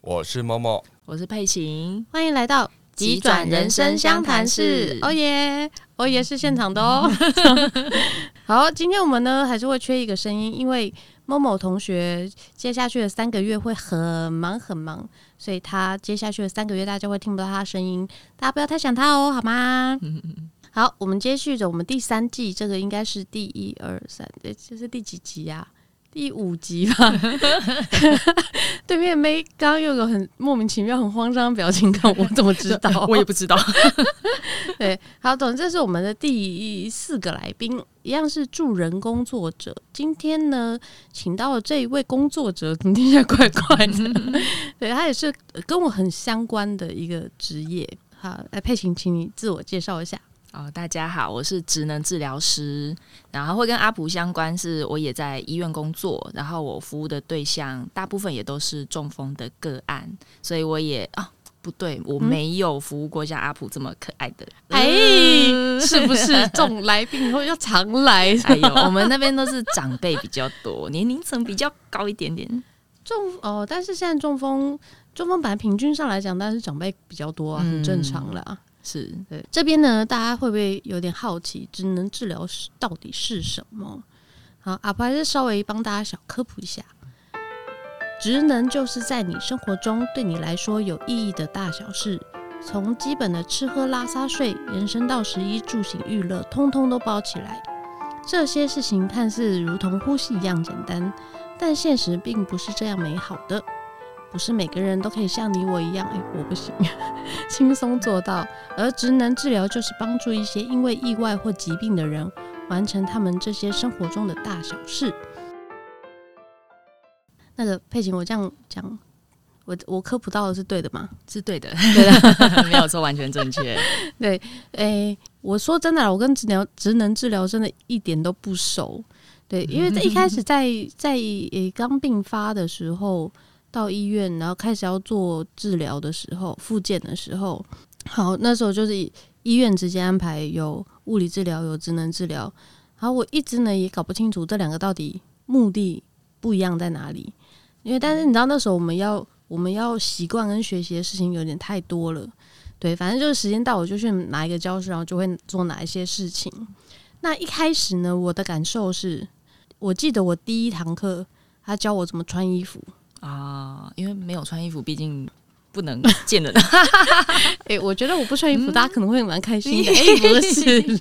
我是默默，我是佩琴，欢迎来到急转人生相谈室。哦耶，哦耶，是现场的哦。好，今天我们呢还是会缺一个声音，因为某某同学接下去的三个月会很忙很忙，所以他接下去的三个月大家会听不到他的声音，大家不要太想他哦，好吗？好，我们接续着我们第三季，这个应该是第一二三，这这是第几集呀、啊？第五集吧，对面妹刚有很莫名其妙、很慌张的表情，看我怎么知道？我也不知道。对，好，总之这是我们的第四个来宾，一样是助人工作者。今天呢，请到了这一位工作者，怎么听起来怪怪的？对，他也是跟我很相关的一个职业。好，来佩琴，请你自我介绍一下。哦，大家好，我是职能治疗师，然后会跟阿普相关，是我也在医院工作，然后我服务的对象大部分也都是中风的个案，所以我也啊、哦，不对，我没有服务过像阿普这么可爱的，哎、嗯，是不是 这种来宾以后要常来？哎呦，我们那边都是长辈比较多，年龄层比较高一点点。中哦，但是现在中风，中风本来平均上来讲，但是长辈比较多啊，很正常了。嗯是对这边呢，大家会不会有点好奇，职能治疗是到底是什么？好，阿婆还是稍微帮大家小科普一下，职能就是在你生活中对你来说有意义的大小事，从基本的吃喝拉撒睡，延伸到食衣住行娱乐，通通都包起来。这些事情看似如同呼吸一样简单，但现实并不是这样美好的。不是每个人都可以像你我一样，哎、欸，我不行，轻松做到。而职能治疗就是帮助一些因为意外或疾病的人，完成他们这些生活中的大小事。那个佩琴，我这样讲，我我科普到的是对的吗？是对的，对的，没有说，完全正确。对，哎、欸，我说真的，我跟治疗职能治疗真的一点都不熟。对，因为在一开始在在诶刚病发的时候。到医院，然后开始要做治疗的时候，复健的时候，好，那时候就是医院直接安排有物理治疗，有职能治疗。然后我一直呢也搞不清楚这两个到底目的不一样在哪里，因为但是你知道那时候我们要我们要习惯跟学习的事情有点太多了，对，反正就是时间到我就去哪一个教室，然后就会做哪一些事情。那一开始呢，我的感受是，我记得我第一堂课他教我怎么穿衣服。啊，因为没有穿衣服，毕竟不能见人。哎、欸，我觉得我不穿衣服，嗯、大家可能会蛮开心的。哎、欸，不是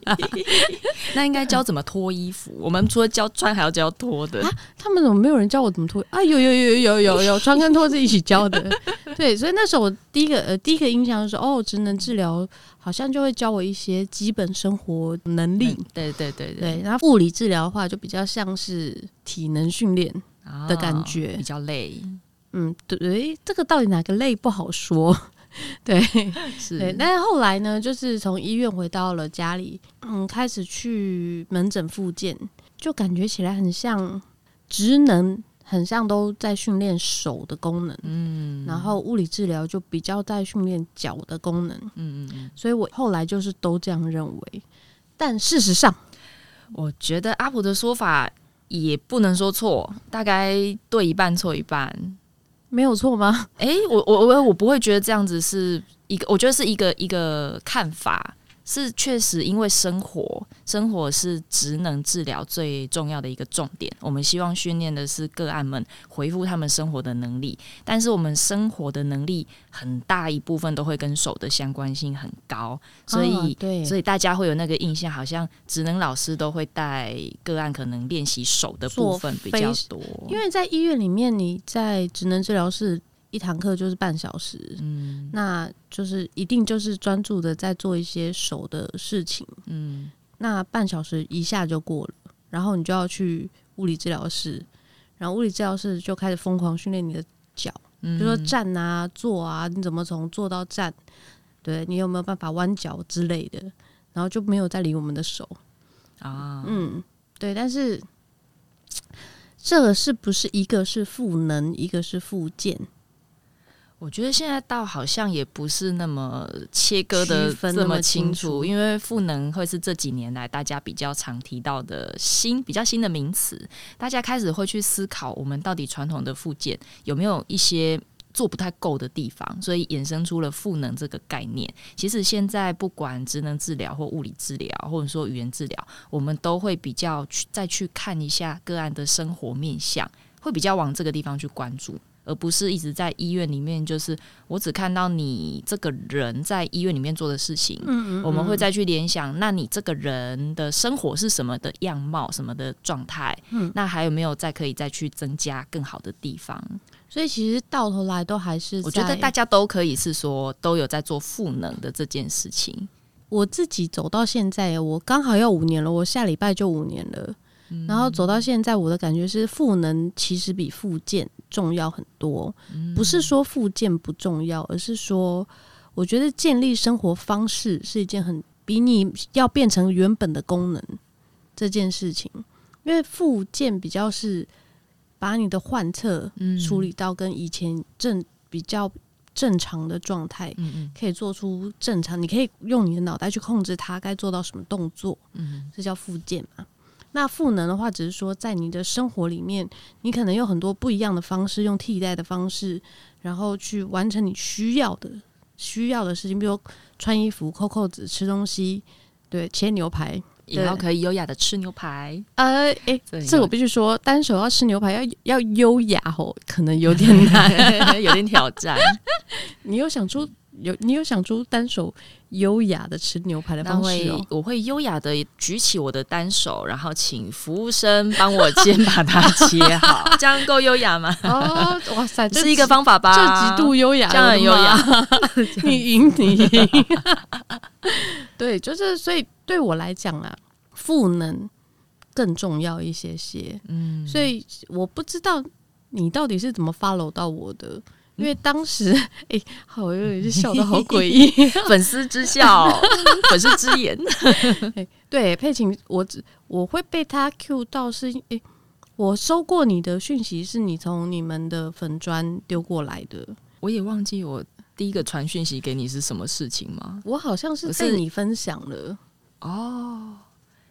那应该教怎么脱衣服。我们除了教穿，还要教脱的、啊。他们怎么没有人教我怎么脱？啊，有有有有有有，穿跟脱是一起教的。对，所以那时候我第一个呃第一个印象就是，哦，职能治疗好像就会教我一些基本生活能力。对对对，对。然后物理治疗的话，就比较像是体能训练。的感觉、哦、比较累，嗯，对，这个到底哪个累不好说，对，是。对。但是后来呢，就是从医院回到了家里，嗯，开始去门诊复健，就感觉起来很像职能，很像都在训练手的功能，嗯，然后物理治疗就比较在训练脚的功能，嗯嗯，所以我后来就是都这样认为，但事实上，我觉得阿普的说法。也不能说错，大概对一半错一半，没有错吗？诶、欸，我我我我不会觉得这样子是一个，我觉得是一个一个看法。是确实，因为生活，生活是职能治疗最重要的一个重点。我们希望训练的是个案们回复他们生活的能力，但是我们生活的能力很大一部分都会跟手的相关性很高，所以，哦、所以大家会有那个印象，好像职能老师都会带个案，可能练习手的部分比较多。因为在医院里面，你在职能治疗室。一堂课就是半小时，嗯，那就是一定就是专注的在做一些手的事情，嗯，那半小时一下就过了，然后你就要去物理治疗室，然后物理治疗室就开始疯狂训练你的脚，嗯，比如说站啊、坐啊，你怎么从坐到站，对，你有没有办法弯脚之类的，然后就没有再理我们的手。啊，嗯，对，但是这个是不是一个是赋能，一个是复健？我觉得现在倒好像也不是那么切割的这么清楚，因为赋能会是这几年来大家比较常提到的新、比较新的名词，大家开始会去思考，我们到底传统的复健有没有一些做不太够的地方，所以衍生出了赋能这个概念。其实现在不管职能治疗或物理治疗，或者说语言治疗，我们都会比较去再去看一下个案的生活面向，会比较往这个地方去关注。而不是一直在医院里面，就是我只看到你这个人在医院里面做的事情。嗯嗯，我们会再去联想，那你这个人的生活是什么的样貌，什么的状态？嗯，那还有没有再可以再去增加更好的地方？所以其实到头来都还是，我觉得大家都可以是说都有在做赋能的这件事情。我自己走到现在，我刚好要五年了，我下礼拜就五年了。然后走到现在，我的感觉是赋能其实比复健重要很多。不是说复健不重要，而是说我觉得建立生活方式是一件很比你要变成原本的功能这件事情。因为复健比较是把你的患侧处理到跟以前正比较正常的状态，可以做出正常，你可以用你的脑袋去控制它该做到什么动作，这叫复健嘛。那赋能的话，只是说在你的生活里面，你可能有很多不一样的方式，用替代的方式，然后去完成你需要的需要的事情，比如穿衣服、扣扣子、吃东西，对，切牛排，也要可以优雅的吃牛排。呃，诶，这我必须说，单手要吃牛排要要优雅哦，可能有点 难，有点挑战。你又想出有你有想出单手？优雅的吃牛排的方式哦，我会优雅的举起我的单手，然后请服务生帮我先把它切好，这样够优雅吗？哦，哇塞，这是一个方法吧？这极度优雅，这样很优雅。你赢，你赢。对，就是所以对我来讲啊，赋能更重要一些些。嗯，所以我不知道你到底是怎么 follow 到我的。因为当时，哎、欸，好有点笑得好诡异，粉丝之笑，粉丝之言。欸、对，佩琴，我我会被他 cue 到是，哎、欸，我收过你的讯息，是你从你们的粉砖丢过来的。我也忘记我第一个传讯息给你是什么事情吗？我好像是被你分享了哦，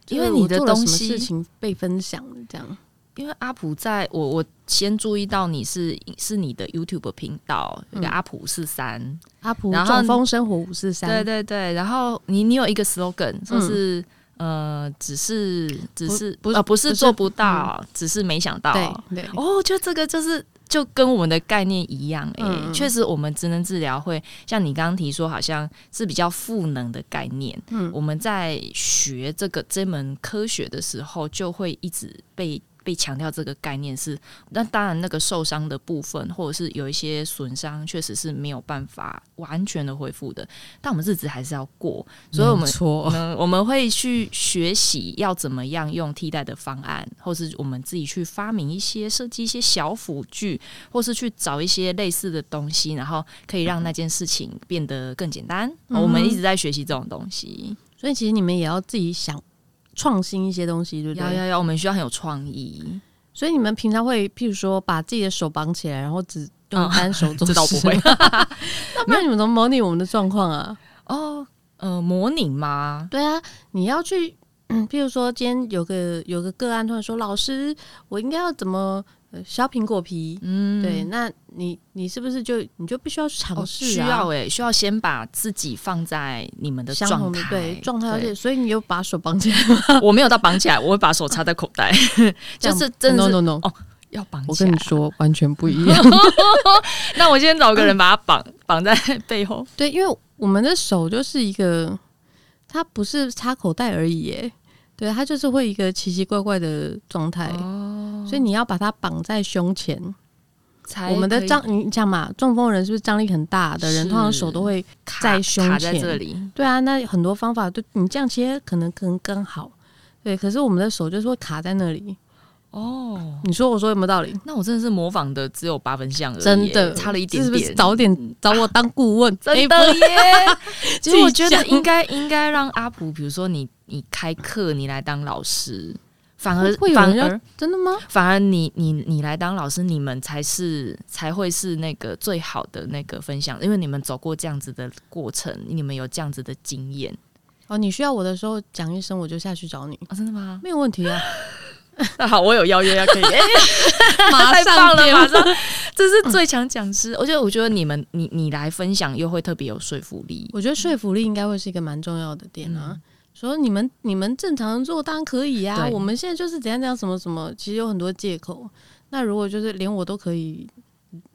因为你的东西事情被分享了，这样。因为阿普在我我先注意到你是是你的 YouTube 频道，有个阿普五四三，阿普中风生活五四三，对对对。然后你你有一个 slogan，就是、嗯、呃，只是只是不呃不是做不到，不是嗯、只是没想到。对，对哦，就这个就是就跟我们的概念一样，哎、嗯，确实我们职能治疗会像你刚刚提说，好像是比较赋能的概念。嗯，我们在学这个这门科学的时候，就会一直被。被强调这个概念是，那当然那个受伤的部分，或者是有一些损伤，确实是没有办法完全的恢复的。但我们日子还是要过，所以我们错，我们会去学习要怎么样用替代的方案，或是我们自己去发明一些设计一些小辅具，或是去找一些类似的东西，然后可以让那件事情变得更简单。嗯、我们一直在学习这种东西，所以其实你们也要自己想。创新一些东西，对不对？要要要，我们需要很有创意。所以你们平常会，譬如说，把自己的手绑起来，然后只用单手做，这倒不会。那不然你们怎么模拟我们的状况啊？哦，呃，模拟吗？对啊，你要去，嗯，譬如说，今天有个有个个案突然说：“老师，我应该要怎么？”削苹果皮，嗯，对，那你你是不是就你就必须要去尝试啊？需要哎，需要先把自己放在你们的状态，对状态，而且所以你有把手绑起来吗？我没有到绑起来，我会把手插在口袋，就是真的 no no no 哦，要绑。我跟你说，完全不一样。那我先找个人把它绑绑在背后。对，因为我们的手就是一个，它不是插口袋而已，耶。对，它就是会一个奇奇怪怪的状态，哦、所以你要把它绑在胸前。我们的张，你讲嘛，中风人是不是张力很大的人，通常手都会在胸前。卡在这里。对啊，那很多方法，对你这样切可能可能更好。对，可是我们的手就是会卡在那里。哦，你说我说有没有道理？那我真的是模仿的只有八分像而已，真的差了一点点。是不是早点找我当顾问？真的耶！其实我觉得应该 应该让阿普，比如说你你开课，你来当老师，反而会反而真的吗？反而你你你来当老师，你们才是才会是那个最好的那个分享，因为你们走过这样子的过程，你们有这样子的经验。哦，你需要我的时候讲一声，我就下去找你。哦，真的吗？没有问题啊。那 好，我有邀约要可以，欸、马上太棒了，马上这是最强讲师。我觉得，我觉得你们你你来分享又会特别有说服力。我觉得说服力应该会是一个蛮重要的点啊。嗯、说你们你们正常做当然可以啊，我们现在就是怎样怎样什么什么，其实有很多借口。那如果就是连我都可以。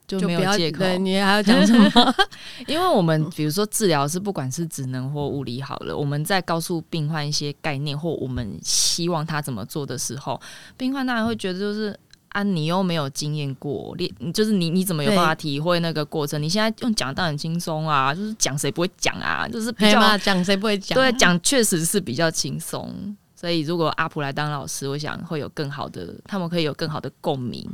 就没有借口，对，你还要讲什么？因为我们比如说治疗是不管是职能或物理好了，我们在告诉病患一些概念或我们希望他怎么做的时候，病患当然会觉得就是啊，你又没有经验过，你就是你你怎么有办法体会那个过程？你现在用讲当然轻松啊，就是讲谁不会讲啊，就是比较讲谁不会讲，对，讲确实是比较轻松。所以如果阿普来当老师，我想会有更好的，他们可以有更好的共鸣。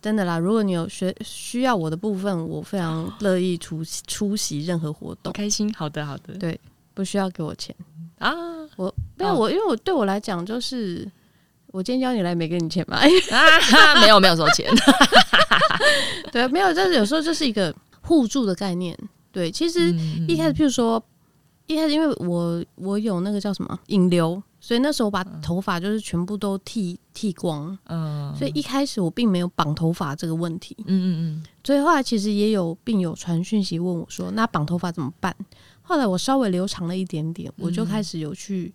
真的啦，如果你有学需要我的部分，我非常乐意出出席任何活动，开心。好的，好的，对，不需要给我钱啊，我没有、哦、我，因为我对我来讲就是，我今天叫你来没给你钱吧，啊，没有没有收钱，对，没有，但是有时候就是一个互助的概念，对，其实一开始譬如说。一开始因为我我有那个叫什么引流，所以那时候我把头发就是全部都剃剃光，嗯，所以一开始我并没有绑头发这个问题，嗯嗯嗯，所以后来其实也有病友传讯息问我说，那绑头发怎么办？后来我稍微留长了一点点，我就开始有去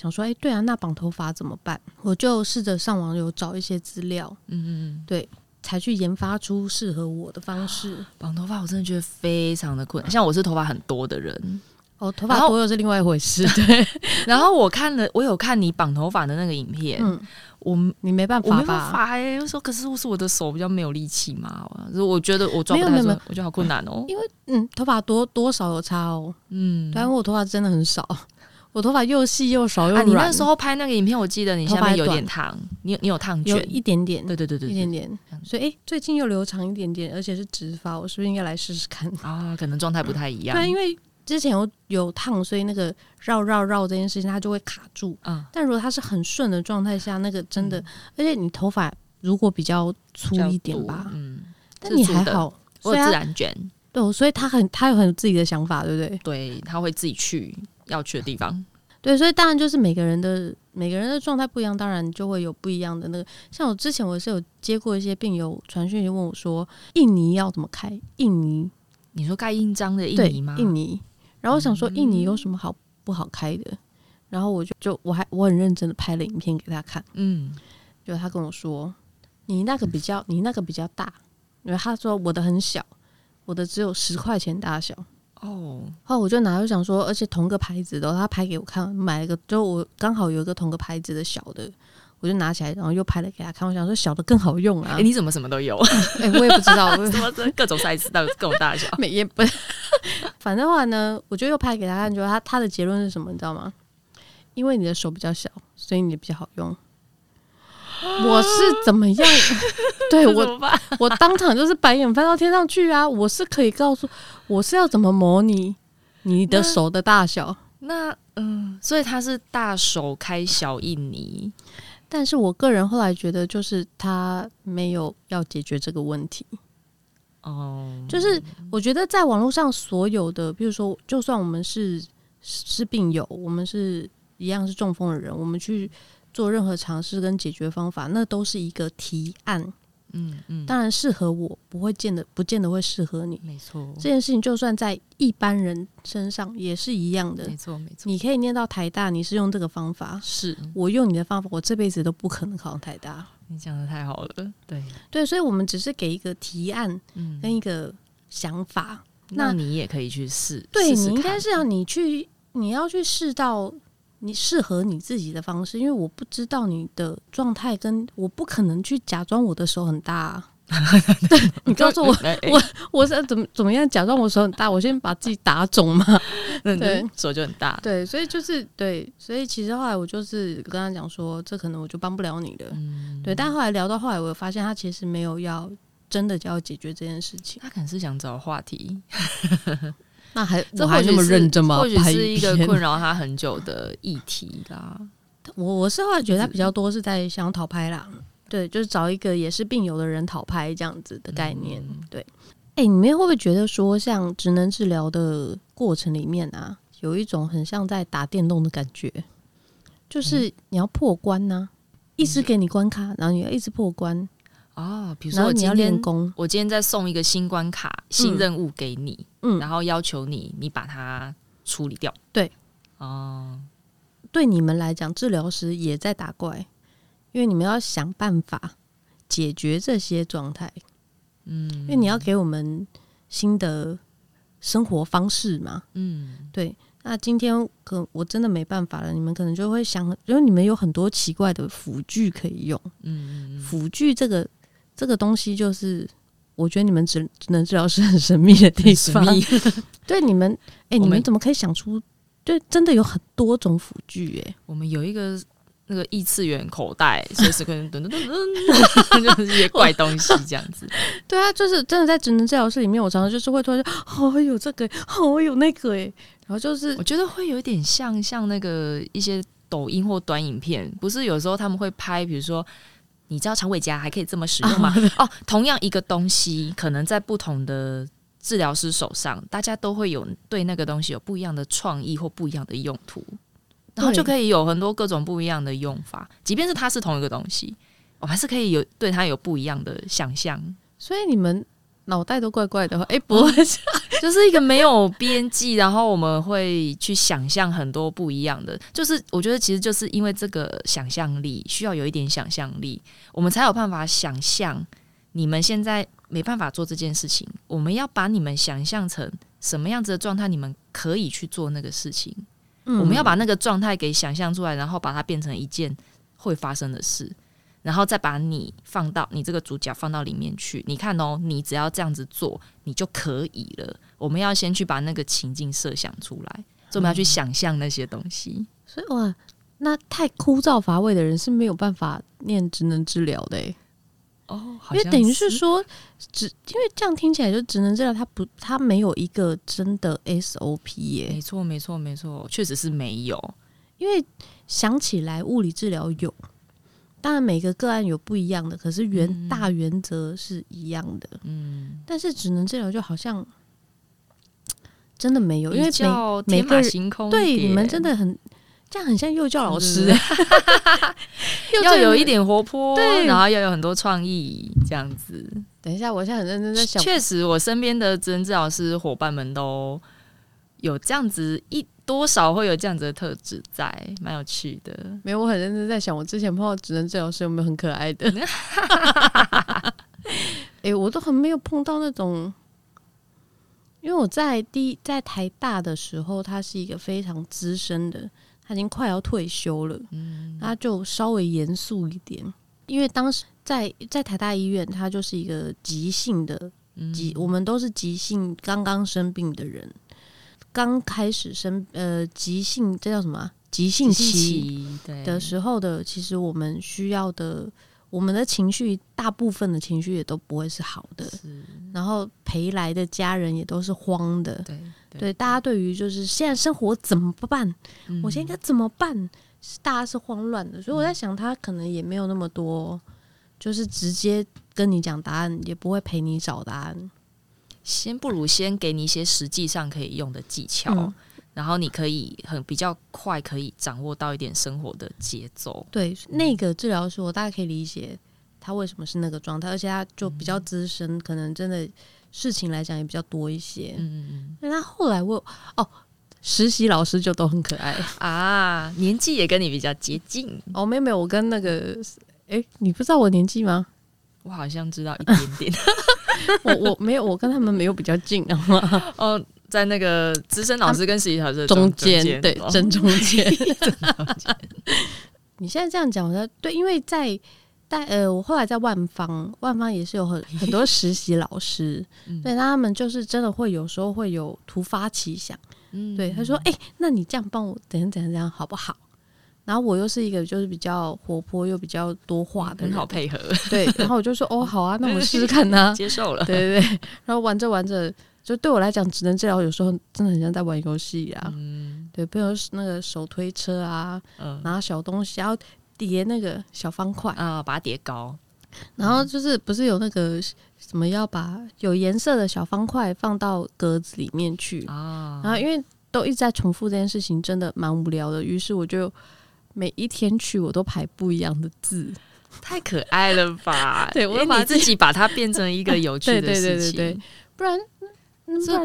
想说，哎，对啊，那绑头发怎么办？我就试着上网有找一些资料，嗯嗯，对，才去研发出适合我的方式。绑头发我真的觉得非常的困难，像我是头发很多的人。哦，头发多又是另外一回事。对，然后我看了，我有看你绑头发的那个影片。嗯，我你没办法，我没办法哎。我说，可是我是我的手比较没有力气嘛，我觉得我抓不太住，我觉得好困难哦。因为嗯，头发多多少有差哦。嗯，但我头发真的很少，我头发又细又少又软。你那时候拍那个影片，我记得你下面有点烫，你你有烫卷一点点，对对对对，一点点。所以哎，最近又留长一点点，而且是直发，我是不是应该来试试看 啊？可能状态不太一样。对，因为。之前有有烫，所以那个绕绕绕这件事情它就会卡住。嗯，但如果它是很顺的状态下，那个真的，嗯、而且你头发如果比较粗一点吧，嗯，但你还好，我自然卷，对，所以他很他有很自己的想法，对不对？对，他会自己去要去的地方。对，所以当然就是每个人的每个人的状态不一样，当然就会有不一样的那个。像我之前我是有接过一些病友传讯问我说，印尼要怎么开？印尼，你说盖印章的印尼吗？印尼。然后我想说，印尼有什么好不好开的？嗯、然后我就就我还我很认真的拍了影片给他看，嗯，就他跟我说，你那个比较你那个比较大，因为他说我的很小，我的只有十块钱大小哦。后来我就拿就想说，而且同个牌子的，他拍给我看，买了个就我刚好有一个同个牌子的小的。我就拿起来，然后又拍了给他看。我想说小的更好用啊！哎、欸，你怎么什么都有？哎、欸，我也不知道，什么各种 size 到各种大小，每也不。反正话呢，我就又拍给他看，就他他的结论是什么？你知道吗？因为你的手比较小，所以你比较好用。我是怎么样？对我，我当场就是白眼翻到天上去啊！我是可以告诉我是要怎么模拟你的手的大小。那嗯，所以他是大手开小印泥。但是我个人后来觉得，就是他没有要解决这个问题。哦，就是我觉得在网络上所有的，比如说，就算我们是是病友，我们是一样是中风的人，我们去做任何尝试跟解决方法，那都是一个提案。嗯嗯，当然适合我，不会见得不见得会适合你。没错，这件事情就算在一般人身上也是一样的。没错没错，你可以念到台大，你是用这个方法，是我用你的方法，我这辈子都不可能考上台大。你讲的太好了，对对，所以我们只是给一个提案跟一个想法，嗯、那，那你也可以去试。对，你应该是要你去，你要去试到。你适合你自己的方式，因为我不知道你的状态，跟我不可能去假装我的手很大啊。对，你告诉我，我我是怎么怎么样假装我手很大？我先把自己打肿嘛。对，手就很大。对，所以就是对，所以其实后来我就是跟他讲说，这可能我就帮不了你了。嗯，对。但后来聊到后来，我发现他其实没有要真的就要解决这件事情，他可能是想找话题。那还这还那么认真吗？或许是一个困扰他很久的议题啦。我我是后来觉得他比较多是在想要讨拍啦，对，就是找一个也是病友的人讨拍这样子的概念。对，哎，你们会不会觉得说，像职能治疗的过程里面啊，有一种很像在打电动的感觉，就是你要破关呢，一直给你关卡，然后你要一直破关。啊，比如说我今天你要练功，我今天在送一个新关卡、新任务给你，嗯，然后要求你，你把它处理掉。对，哦，对你们来讲，治疗师也在打怪，因为你们要想办法解决这些状态。嗯，因为你要给我们新的生活方式嘛。嗯，对。那今天可我真的没办法了，你们可能就会想，因为你们有很多奇怪的辅具可以用。嗯，辅具这个。这个东西就是，我觉得你们只只能治疗是很神秘的地方。对你们，哎、欸，你们怎么可以想出？对，真的有很多种辅具。哎，我们有一个那个异次元口袋，随时可能噔噔噔噔，就是一些怪东西这样子。对啊，就是真的在职能治疗室里面，我常常就是会突然说，哦，有这个，哦，有那个，哎，然后就是我觉得会有一点像像那个一些抖音或短影片，不是有时候他们会拍，比如说。你知道肠胃夹还可以这么使用吗？哦，同样一个东西，可能在不同的治疗师手上，大家都会有对那个东西有不一样的创意或不一样的用途，然后就可以有很多各种不一样的用法。即便是它是同一个东西，我还是可以有对它有不一样的想象。所以你们。脑袋都怪怪的，哎、欸，不会，就是一个没有边际，然后我们会去想象很多不一样的。就是我觉得，其实就是因为这个想象力，需要有一点想象力，我们才有办法想象你们现在没办法做这件事情。我们要把你们想象成什么样子的状态，你们可以去做那个事情。嗯、我们要把那个状态给想象出来，然后把它变成一件会发生的事。然后再把你放到你这个主角放到里面去，你看哦，你只要这样子做，你就可以了。我们要先去把那个情境设想出来，所以我们要去想象那些东西。嗯、所以哇，那太枯燥乏味的人是没有办法念职能治疗的诶。哦，因为等于是说，只因为这样听起来就职能治疗，它不，它没有一个真的 SOP 耶。没错，没错，没错，确实是没有。因为想起来，物理治疗有。当然，每个个案有不一样的，可是原大原则是一样的。嗯，但是只能治疗就好像真的没有，因为每每个人对你们真的很这样，很像幼教老师，要有一点活泼，对，然后要有很多创意，这样子。等一下，我现在很认真在想，确实，我身边的职能治疗师伙伴们都有这样子一。多少会有这样子的特质在，蛮有趣的。没有，我很认真在想，我之前碰到职能治疗师有没有很可爱的？哎、欸，我都很没有碰到那种，因为我在第在台大的时候，他是一个非常资深的，他已经快要退休了，嗯，他就稍微严肃一点，因为当时在在台大医院，他就是一个急性的急，我们都是急性刚刚生病的人。刚开始生呃急性，这叫什么啊？急性期的时候的，其实我们需要的，我们的情绪大部分的情绪也都不会是好的，然后陪来的家人也都是慌的，对大家对于就是现在生活怎么办？嗯、我现在应该怎么办？大家是慌乱的，所以我在想，他可能也没有那么多，就是直接跟你讲答案，也不会陪你找答案。先不如先给你一些实际上可以用的技巧，嗯、然后你可以很比较快可以掌握到一点生活的节奏。对，那个治疗师我大概可以理解他为什么是那个状态，而且他就比较资深，嗯、可能真的事情来讲也比较多一些。嗯嗯。那他后来我哦，实习老师就都很可爱 啊，年纪也跟你比较接近。哦，没有没有，我跟那个哎，你不知道我年纪吗？我好像知道一点点。我我没有，我跟他们没有比较近啊。哦，在那个资深老师跟实习老师中间，对，正中间。你现在这样讲，我说对，因为在在呃，我后来在万方，万方也是有很很多实习老师，对，那他们就是真的会有时候会有突发奇想，嗯对，他说，哎，那你这样帮我，怎样怎样怎样，好不好？然后我又是一个就是比较活泼又比较多话的人，很好配合。对，然后我就说哦，好啊，那我试试看呐、啊，接受了。对对对，然后玩着玩着，就对我来讲，职能治疗有时候真的很像在玩游戏啊。嗯，对，比如那个手推车啊，嗯，拿小东西，然后叠那个小方块啊，把它叠高。然后就是不是有那个什么要把有颜色的小方块放到格子里面去啊？然后因为都一直在重复这件事情，真的蛮无聊的。于是我就。每一天去，我都排不一样的字太可爱了吧？对，我把自己把它变成一个有趣的 事情，对对对对对，不然。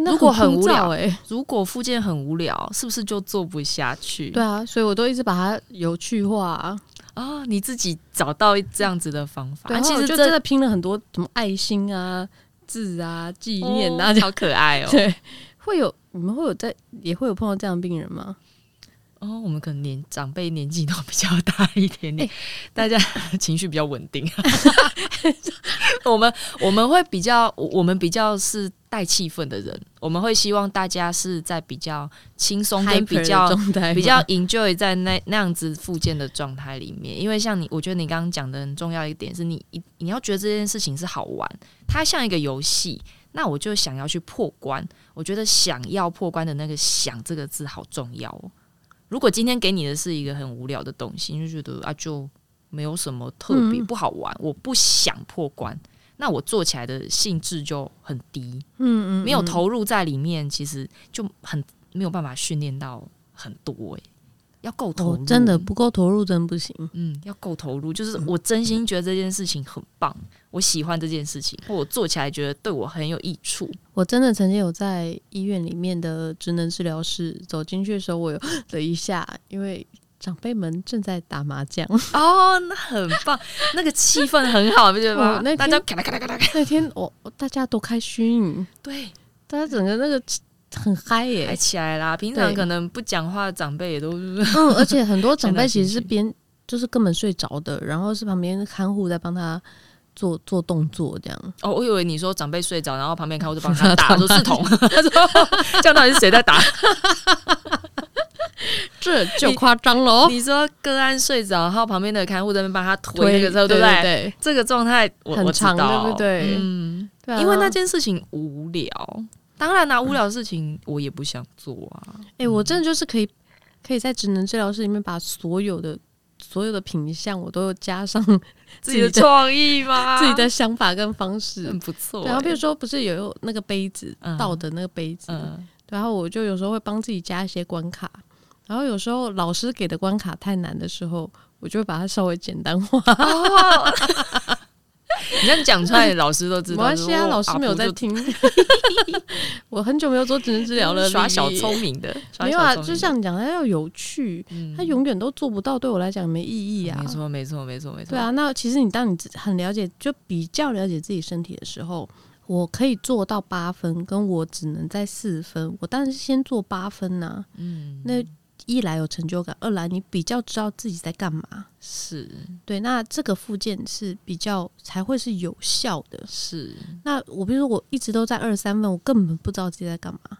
如果很无聊，哎，如果附件很无聊，是不是就做不下去？对啊，所以我都一直把它有趣化啊。啊，你自己找到这样子的方法，对，其实就真的拼了很多什么爱心啊、字啊、纪念啊，好可爱哦。对，会有你们会有在也会有碰到这样的病人吗？哦，我们可能年长辈年纪都比较大一点点，欸、大家 情绪比较稳定。我们我们会比较，我们比较是带气氛的人，我们会希望大家是在比较轻松跟比较比较 enjoy 在那那样子附件的状态里面。因为像你，我觉得你刚刚讲的很重要一点是你，你你要觉得这件事情是好玩，它像一个游戏，那我就想要去破关。我觉得想要破关的那个“想”这个字好重要哦。如果今天给你的是一个很无聊的东西，你就觉得啊，就没有什么特别不好玩，嗯、我不想破关，那我做起来的兴致就很低，嗯，嗯嗯，没有投入在里面，其实就很没有办法训练到很多诶、欸。要够投入，哦，真的不够投入真不行。嗯，要够投入，就是我真心觉得这件事情很棒，嗯、我喜欢这件事情，或我做起来觉得对我很有益处。我真的曾经有在医院里面的职能治疗室走进去的时候，我有 了一下，因为长辈们正在打麻将。哦，那很棒，那个气氛很好，对吧？那大家咔啦咔啦咔啦，那天我大家都开心，对，大家整个那个。很嗨耶，嗨起来啦！平常可能不讲话的长辈也都是嗯，而且很多长辈其实是边就是根本睡着的，然后是旁边看护在帮他做做动作这样。哦，我以为你说长辈睡着，然后旁边看护就帮他 打，说是同，他说这样到底是谁在打？这就夸张喽！你说个案睡着，然后旁边的看护在那边帮他推那个时候，对不对？对，这个状态很长，对不对？嗯，因为那件事情无聊。当然啦、啊，无聊的事情我也不想做啊。哎、欸，我真的就是可以，可以在职能治疗室里面把所有的所有的品相，我都加上 自己的创意吗？自己的想法跟方式，很不错、欸。然后比如说，不是有那个杯子倒的那个杯子，嗯、然后我就有时候会帮自己加一些关卡。然后有时候老师给的关卡太难的时候，我就会把它稍微简单化。哦 你这样讲出来，老师都知道。没关系啊，老师没有在听。我很久没有做职能治疗了，耍小聪明的。没有啊，就像你讲，他要有趣，他永远都做不到，对我来讲没意义啊。没错，没错，没错，没错。对啊，那其实你当你很了解，就比较了解自己身体的时候，我可以做到八分，跟我只能在四分，我当然是先做八分呐。嗯，那。一来有成就感，二来你比较知道自己在干嘛，是对。那这个附件是比较才会是有效的，是。那我比如说我一直都在二三分，我根本不知道自己在干嘛，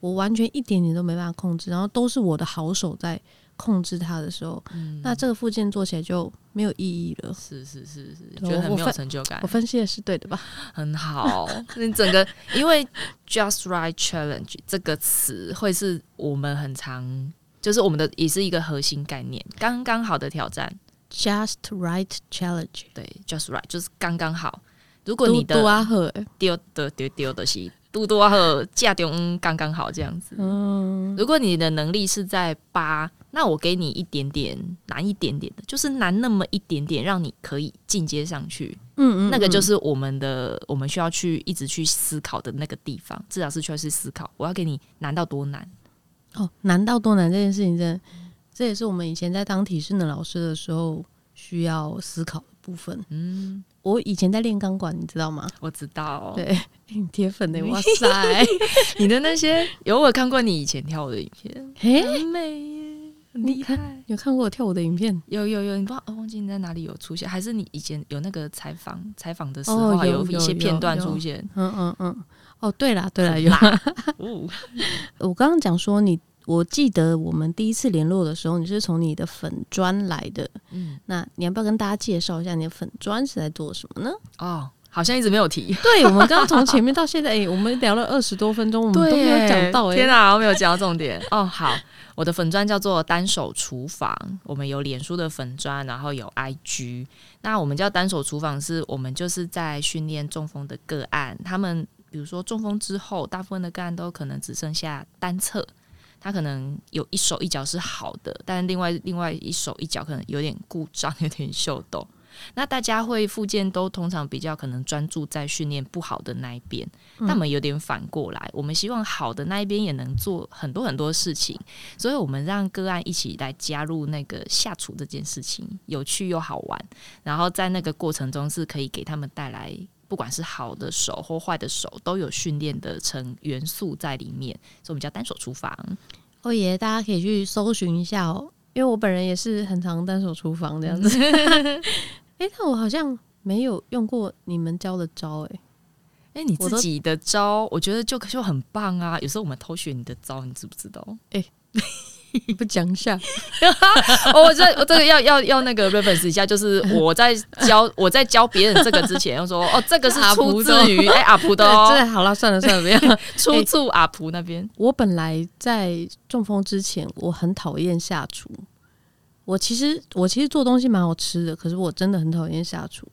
我完全一点点都没办法控制，然后都是我的好手在控制它的时候，嗯、那这个附件做起来就没有意义了。是是是是，觉得很没有成就感。我分析的是对的吧？很好，你整个因为 Just Right Challenge 这个词会是我们很常。就是我们的也是一个核心概念，刚刚好的挑战，just right challenge，对，just right 就是刚刚好。如果你的丢的丢丢的是嘟嘟啊和架中刚刚好这样子，嗯，如果你的能力是在八，那我给你一点点难一点点的，就是难那么一点点，让你可以进阶上去。嗯，嗯嗯，那个就是我们的我们需要去一直去思考的那个地方，至少是需要去思考，我要给你难到多难。哦，难到多难这件事情，真的，这也是我们以前在当体适能老师的时候需要思考的部分。嗯，我以前在练钢管，你知道吗？我知道，对，铁粉的，哇塞，你的那些有我看过你以前跳舞的影片，嘿很美耶，很厉害。有看过我跳舞的影片？有有有，你不知道，忘记你在哪里有出现，还是你以前有那个采访采访的时候，还有一些片段出现？嗯嗯嗯。哦，对了对了，有。我刚刚讲说你，我记得我们第一次联络的时候，你是从你的粉砖来的。嗯，那你要不要跟大家介绍一下你的粉砖是在做什么呢？哦，好像一直没有提。对，我们刚刚从前面到现在，哎，我们聊了二十多分钟，我们都没有讲到。天哪，我没有讲到重点。哦，好，我的粉砖叫做单手厨房，我们有脸书的粉砖，然后有 IG。那我们叫单手厨房，是我们就是在训练中风的个案，他们。比如说中风之后，大部分的个案都可能只剩下单侧，他可能有一手一脚是好的，但另外另外一手一脚可能有点故障，有点秀逗。那大家会复健都通常比较可能专注在训练不好的那一边，那我们有点反过来，我们希望好的那一边也能做很多很多事情，所以我们让个案一起来加入那个下厨这件事情，有趣又好玩，然后在那个过程中是可以给他们带来。不管是好的手或坏的手，都有训练的成元素在里面，所以我们叫单手厨房。哦耶，大家可以去搜寻一下哦，因为我本人也是很常单手厨房这样子。哎、欸，但我好像没有用过你们教的招、欸，哎，哎，你自己的招，我，我觉得就就很棒啊。有时候我们偷学你的招，你知不知道？哎、欸。不讲一下，我这我这个要要要那个 reference 一下，就是我在教我在教别人这个之前，要说哦，这个是出自于哎阿普的哦，好了，算了算了，不要 出自阿普那边。我本来在中风之前，我很讨厌下厨。我其实我其实做东西蛮好吃的，可是我真的很讨厌下厨。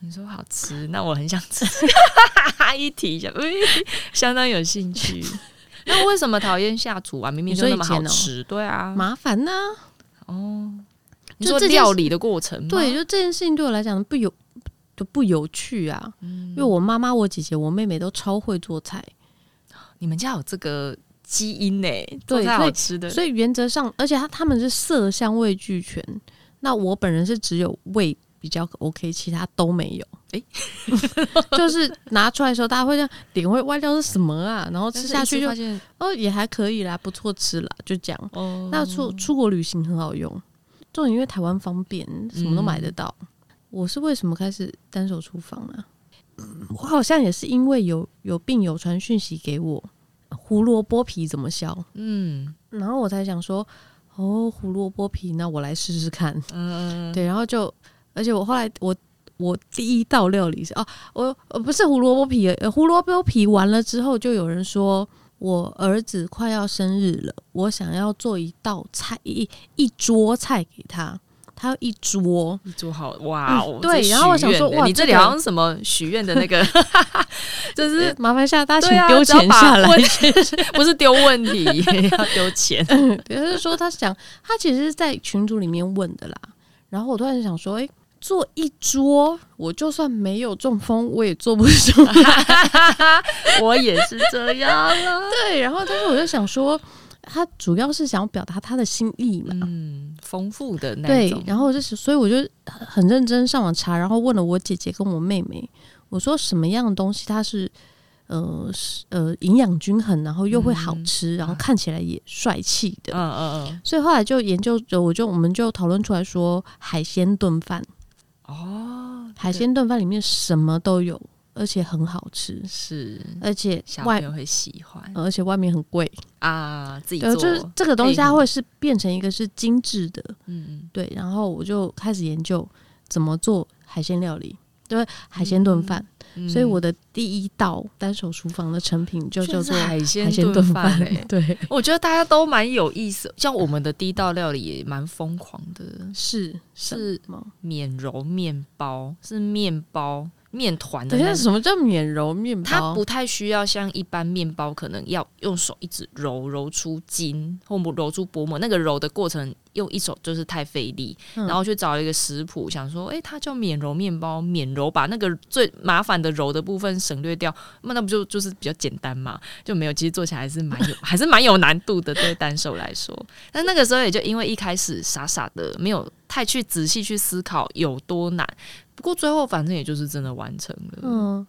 你说好吃，那我很想吃，一提一下，相当有兴趣。那为什么讨厌下厨啊？明明就那么好吃，对啊，麻烦呐。哦，你说料理的过程，对，就这件事情对我来讲不有就不有趣啊。因为我妈妈、我姐姐、我妹妹都超会做菜，你们家有这个基因呢？对，太好吃的。所以原则上，而且他他们是色香味俱全，那我本人是只有味比较 OK，其他都没有。哎，就是拿出来的时候，大家会这样脸会歪掉是什么啊？然后吃下去就发现哦，也还可以啦，不错吃啦，就这样。哦，那出出国旅行很好用，重点因为台湾方便，什么都买得到。嗯、我是为什么开始单手厨房呢、啊？我好像也是因为有有病友传讯息给我，胡萝卜皮怎么削？嗯，然后我才想说，哦，胡萝卜皮，那我来试试看。嗯，对，然后就，而且我后来我。我第一道料理是哦，我呃不是胡萝卜皮，胡萝卜皮完了之后，就有人说我儿子快要生日了，我想要做一道菜，一一桌菜给他，他要一桌一桌好哇哦、嗯，对，然后我想说哇，你这里好像什么许愿的那个，就是麻烦下大家请丢钱下来，不是丢问题，要丢钱，嗯，就是说他想他其实是在群组里面问的啦，然后我突然想说，哎、欸。做一桌，我就算没有中风，我也做不出来。我也是这样啊。对，然后但是我就想说，他主要是想要表达他的心意嘛，嗯，丰富的那种。对，然后就是，所以我就很认真上网查，然后问了我姐姐跟我妹妹，我说什么样的东西它是呃呃营养均衡，然后又会好吃，嗯、然后看起来也帅气的。嗯嗯嗯。所以后来就研究着，我就我们就讨论出来说海鲜炖饭。哦，海鲜炖饭里面什么都有，而且很好吃，是，而且小朋友会喜欢，而且外面很贵啊，自己做就是这个东西，它会是变成一个是精致的，嗯，对，然后我就开始研究怎么做海鲜料理，对，海鲜炖饭。嗯所以我的第一道单手厨房的成品就叫做海鲜炖饭。对，我觉得大家都蛮有意思。像我们的第一道料理也蛮疯狂的，是是免揉面包，是面包。面团的，等下什么叫免揉面包？它不太需要像一般面包，可能要用手一直揉揉出筋或揉出薄膜。那个揉的过程用一手就是太费力，嗯、然后去找一个食谱，想说，哎、欸，它叫免揉面包，免揉把那个最麻烦的揉的部分省略掉，那那不就就是比较简单嘛？就没有，其实做起来还是蛮有，还是蛮有难度的，对单手来说。但那个时候也就因为一开始傻傻的，没有太去仔细去思考有多难。不过最后反正也就是真的完成了，嗯，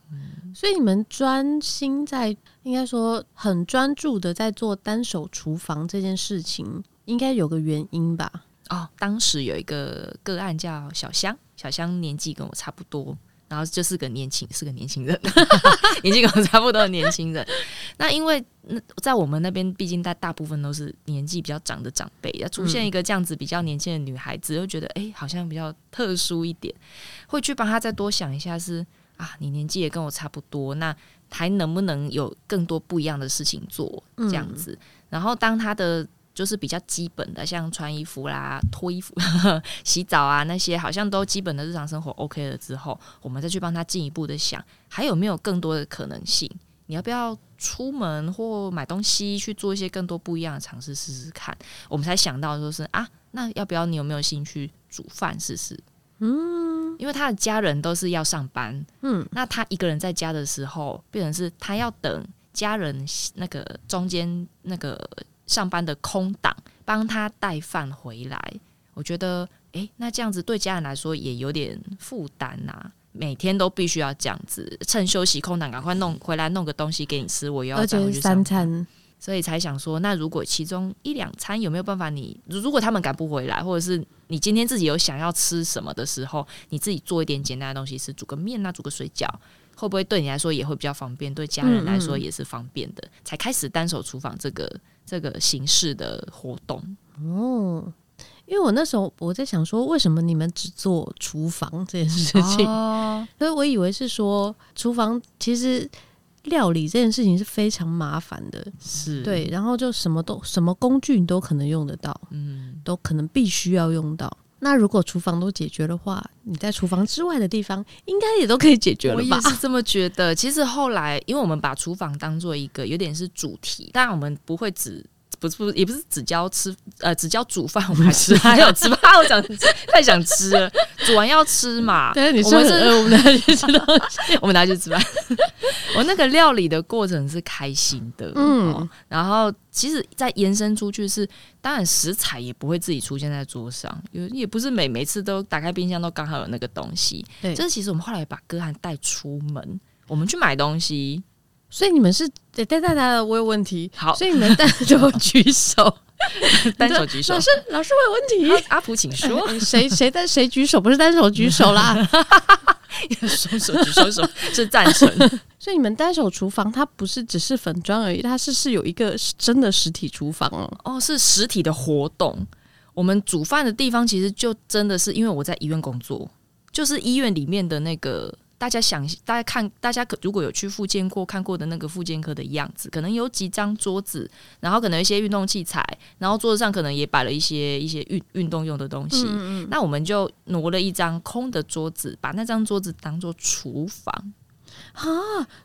所以你们专心在，应该说很专注的在做单手厨房这件事情，应该有个原因吧？哦，当时有一个个案叫小香，小香年纪跟我差不多。然后就是个年轻，是个年轻人，年纪跟我差不多的年轻人。那因为那在我们那边，毕竟大大部分都是年纪比较长的长辈，要出现一个这样子比较年轻的女孩子，又觉得哎，好像比较特殊一点，会去帮她再多想一下是，是啊，你年纪也跟我差不多，那还能不能有更多不一样的事情做这样子？然后当她的。就是比较基本的，像穿衣服啦、脱衣服、呵 呵洗澡啊那些，好像都基本的日常生活 OK 了之后，我们再去帮他进一步的想，还有没有更多的可能性？你要不要出门或买东西去做一些更多不一样的尝试试试看？我们才想到说是啊，那要不要你有没有兴趣煮饭试试？嗯，因为他的家人都是要上班，嗯，那他一个人在家的时候，变成是他要等家人那个中间那个上班的空档，帮他带饭回来。我觉得，哎、欸，那这样子对家人来说也有点负担呐。每天都必须要这样子，趁休息空档赶快弄回来弄个东西给你吃，我又要再回去三餐，所以才想说，那如果其中一两餐有没有办法你？你如果他们赶不回来，或者是你今天自己有想要吃什么的时候，你自己做一点简单的东西，是煮个面啊，煮个水饺，会不会对你来说也会比较方便？对家人来说也是方便的，嗯嗯才开始单手厨房这个这个形式的活动哦。因为我那时候我在想说，为什么你们只做厨房这件事情？哦、所以我以为是说，厨房其实料理这件事情是非常麻烦的，是对，然后就什么都什么工具你都可能用得到，嗯，都可能必须要用到。那如果厨房都解决的话，你在厨房之外的地方应该也都可以解决了吧？我也是这么觉得。其实后来，因为我们把厨房当做一个有点是主题，当然我们不会只。不是不是，也不是只教吃，呃，只教煮饭，我们还吃，还有吃饭。我想太想吃了，煮完要吃嘛。对，你说是我们拿去吃东西，我们拿去吃饭。我那个料理的过程是开心的，嗯、哦。然后，其实再延伸出去是，当然食材也不会自己出现在桌上，有也不是每每次都打开冰箱都刚好有那个东西。对，这其实我们后来把歌涵带出门，我们去买东西。所以你们是对对对对，我有问题。好，所以你们单手举手，单手举手。老师，老师，我有问题。阿普，请说。谁谁单谁举手？不是单手举手啦，双手举手手是赞成。所以你们单手厨房，它不是只是粉砖而已，它是是有一个真的实体厨房哦。哦，是实体的活动。我们煮饭的地方其实就真的是因为我在医院工作，就是医院里面的那个。大家想，大家看，大家可如果有去复健过看过的那个复健科的样子，可能有几张桌子，然后可能一些运动器材，然后桌子上可能也摆了一些一些运运动用的东西。嗯嗯，那我们就挪了一张空的桌子，把那张桌子当做厨房啊，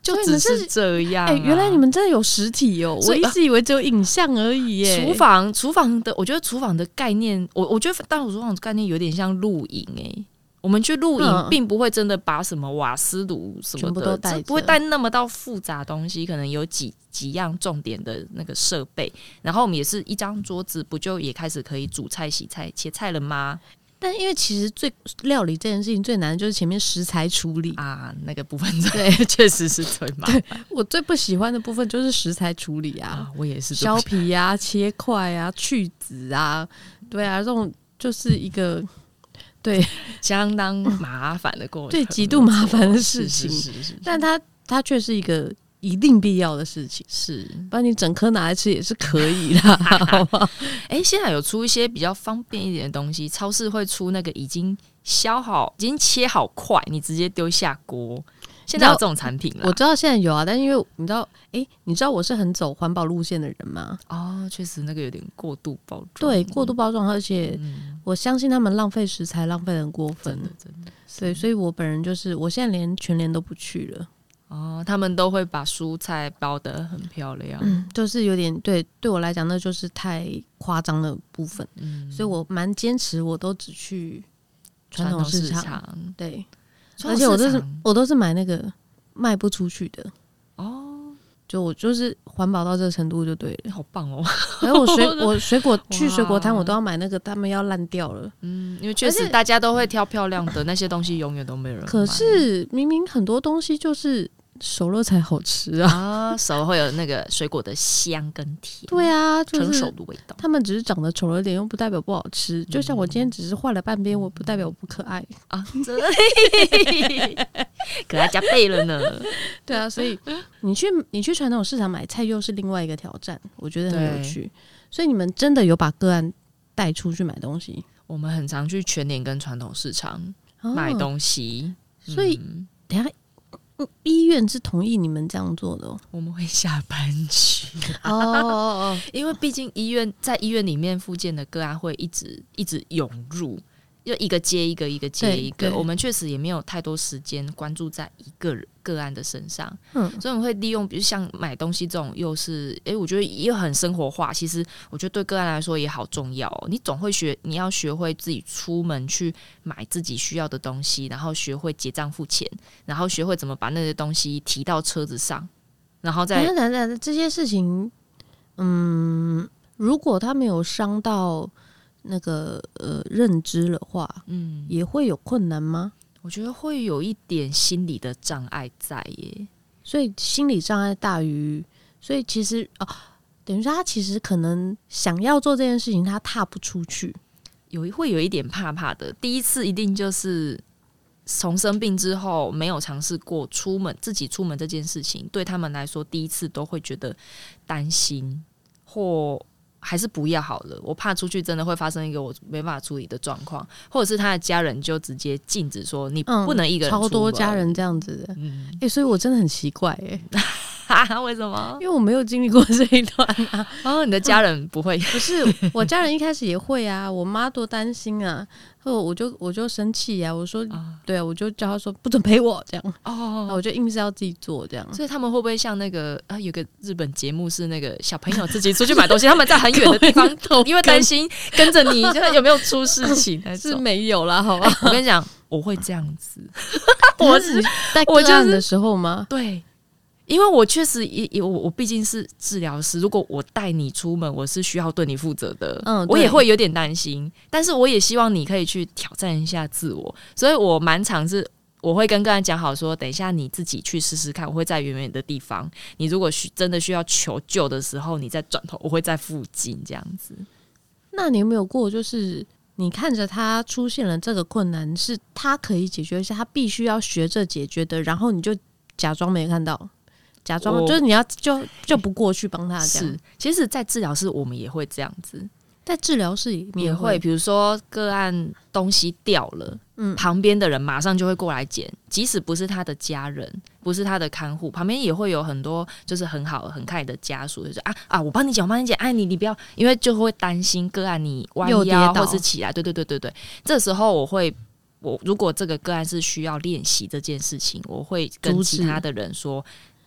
就只是这样、啊。哎、欸，原来你们真的有实体哦，我一直以为只有影像而已耶。厨房，厨房的，我觉得厨房的概念，我我觉得当厨房的概念有点像露营哎。我们去露营，并不会真的把什么瓦斯炉什么的，都不会带那么到复杂东西，可能有几几样重点的那个设备。然后我们也是一张桌子，不就也开始可以煮菜、洗菜、切菜了吗？但因为其实最料理这件事情最难的就是前面食材处理啊，那个部分对，确实是最麻烦。我最不喜欢的部分就是食材处理啊，啊我也是削皮呀、啊、切块啊、去籽啊，对啊，这种就是一个。对，相当麻烦的过程，对，极度麻烦的事情。是是是是是，但它它却是一个一定必要的事情。是，把你整颗拿来吃也是可以的，好不好？哎，现在有出一些比较方便一点的东西，超市会出那个已经削好、已经切好块，你直接丢下锅。现在有这种产品了，我知道现在有啊，但因为你知道，哎、欸，你知道我是很走环保路线的人吗？哦，确实那个有点过度包装，对，过度包装，而且我相信他们浪费食材，浪费得很过分，真的真的。对，所以我本人就是，我现在连全联都不去了。哦，他们都会把蔬菜包得很漂亮，嗯，就是有点对，对我来讲那就是太夸张的部分，嗯，所以我蛮坚持，我都只去传统市场，市场对。而且我都是我都是买那个卖不出去的哦，就我就是环保到这个程度就对了，好棒哦！然后我水 我水果去水果摊我都要买那个，他们要烂掉了，嗯，因为确实大家都会挑漂亮的那些东西，永远都没有人。可是明明很多东西就是。熟了才好吃啊！啊，熟了会有那个水果的香跟甜。对啊，就是、成熟的味道。他们只是长得丑了点，又不代表不好吃。嗯、就像我今天只是画了半边，我不代表我不可爱啊！真的，可爱加倍了呢。对啊，所以你去你去传统市场买菜又是另外一个挑战，我觉得很有趣。所以你们真的有把个案带出去买东西？我们很常去全年跟传统市场买东西，哦、所以、嗯、等下。医院是同意你们这样做的。哦，我们会下班去。哦，哦，哦，因为毕竟医院在医院里面附件的个案会一直一直涌入，就一个接一个，一个接一个。我们确实也没有太多时间关注在一个人个案的身上，嗯，所以我们会利用，比如像买东西这种，又是诶，我觉得又很生活化。其实我觉得对个案来说也好重要哦。你总会学，你要学会自己出门去买自己需要的东西，然后学会结账付钱，然后学会怎么把那些东西提到车子上，然后再等等等这些事情，嗯，如果他没有伤到那个呃认知的话，嗯，也会有困难吗？我觉得会有一点心理的障碍在耶，所以心理障碍大于，所以其实哦，等于说他其实可能想要做这件事情，他踏不出去，有会有一点怕怕的。第一次一定就是从生病之后没有尝试过出门自己出门这件事情，对他们来说第一次都会觉得担心或。还是不要好了，我怕出去真的会发生一个我没办法处理的状况，或者是他的家人就直接禁止说你不能一个人、嗯。超多家人这样子的，哎、嗯欸，所以我真的很奇怪、欸，哎。哈，为什么？因为我没有经历过这一段啊。哦，你的家人不会？不是，我家人一开始也会啊。我妈多担心啊，后我就我就生气呀、啊。我说，啊对啊，我就叫他说不准陪我这样。哦，我就硬是要自己做这样。所以他们会不会像那个啊？有个日本节目是那个小朋友自己出去买东西，他们在很远的地方，因为担心跟着你，现在有没有出事情？是没有啦，好吧。我跟你讲，我会这样子。我 是在个案的时候吗？对。因为我确实也也我我毕竟是治疗师，如果我带你出门，我是需要对你负责的，嗯，我也会有点担心，但是我也希望你可以去挑战一下自我，所以我蛮常是我会跟个人讲好说，等一下你自己去试试看，我会在远远的地方，你如果需真的需要求救的时候，你再转头，我会在附近这样子。那你有没有过，就是你看着他出现了这个困难，是他可以解决一下，他必须要学着解决的，然后你就假装没看到？假装就是你要就就不过去帮他这样。是，其实，在治疗室我们也会这样子，在治疗室也会，比如说个案东西掉了，嗯，旁边的人马上就会过来捡，即使不是他的家人，不是他的看护，旁边也会有很多就是很好很看的家属，就是啊啊，我帮你捡，我帮你捡，哎，你你不要，因为就会担心个案你弯腰或是起来，对对对对对，这时候我会。我如果这个个案是需要练习这件事情，我会跟其他的人说。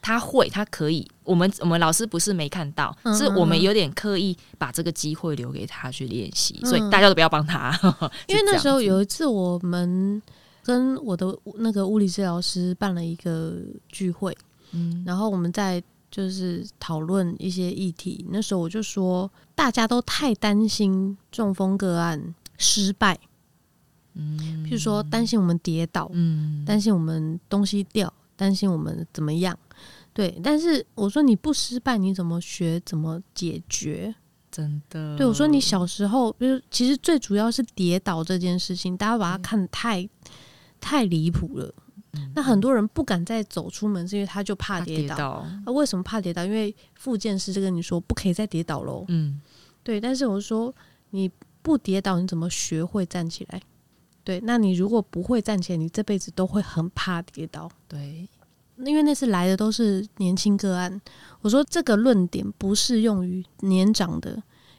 他会，他可以。我们我们老师不是没看到，嗯、是我们有点刻意把这个机会留给他去练习，嗯、所以大家都不要帮他。因为那时候有一次，我们跟我的那个物理治疗师办了一个聚会，嗯，然后我们在就是讨论一些议题。那时候我就说，大家都太担心中风个案失败，嗯，譬如说担心我们跌倒，嗯，担心我们东西掉，担心我们怎么样。对，但是我说你不失败，你怎么学？怎么解决？真的？对，我说你小时候，就是其实最主要是跌倒这件事情，大家把它看得太、嗯、太离谱了。嗯、那很多人不敢再走出门，是因为他就怕跌倒。那啊，为什么怕跌倒？因为复健师就跟你说不可以再跌倒喽。嗯，对。但是我说你不跌倒，你怎么学会站起来？对，那你如果不会站起来，你这辈子都会很怕跌倒。对。因为那次来的都是年轻个案，我说这个论点不适用于年长的，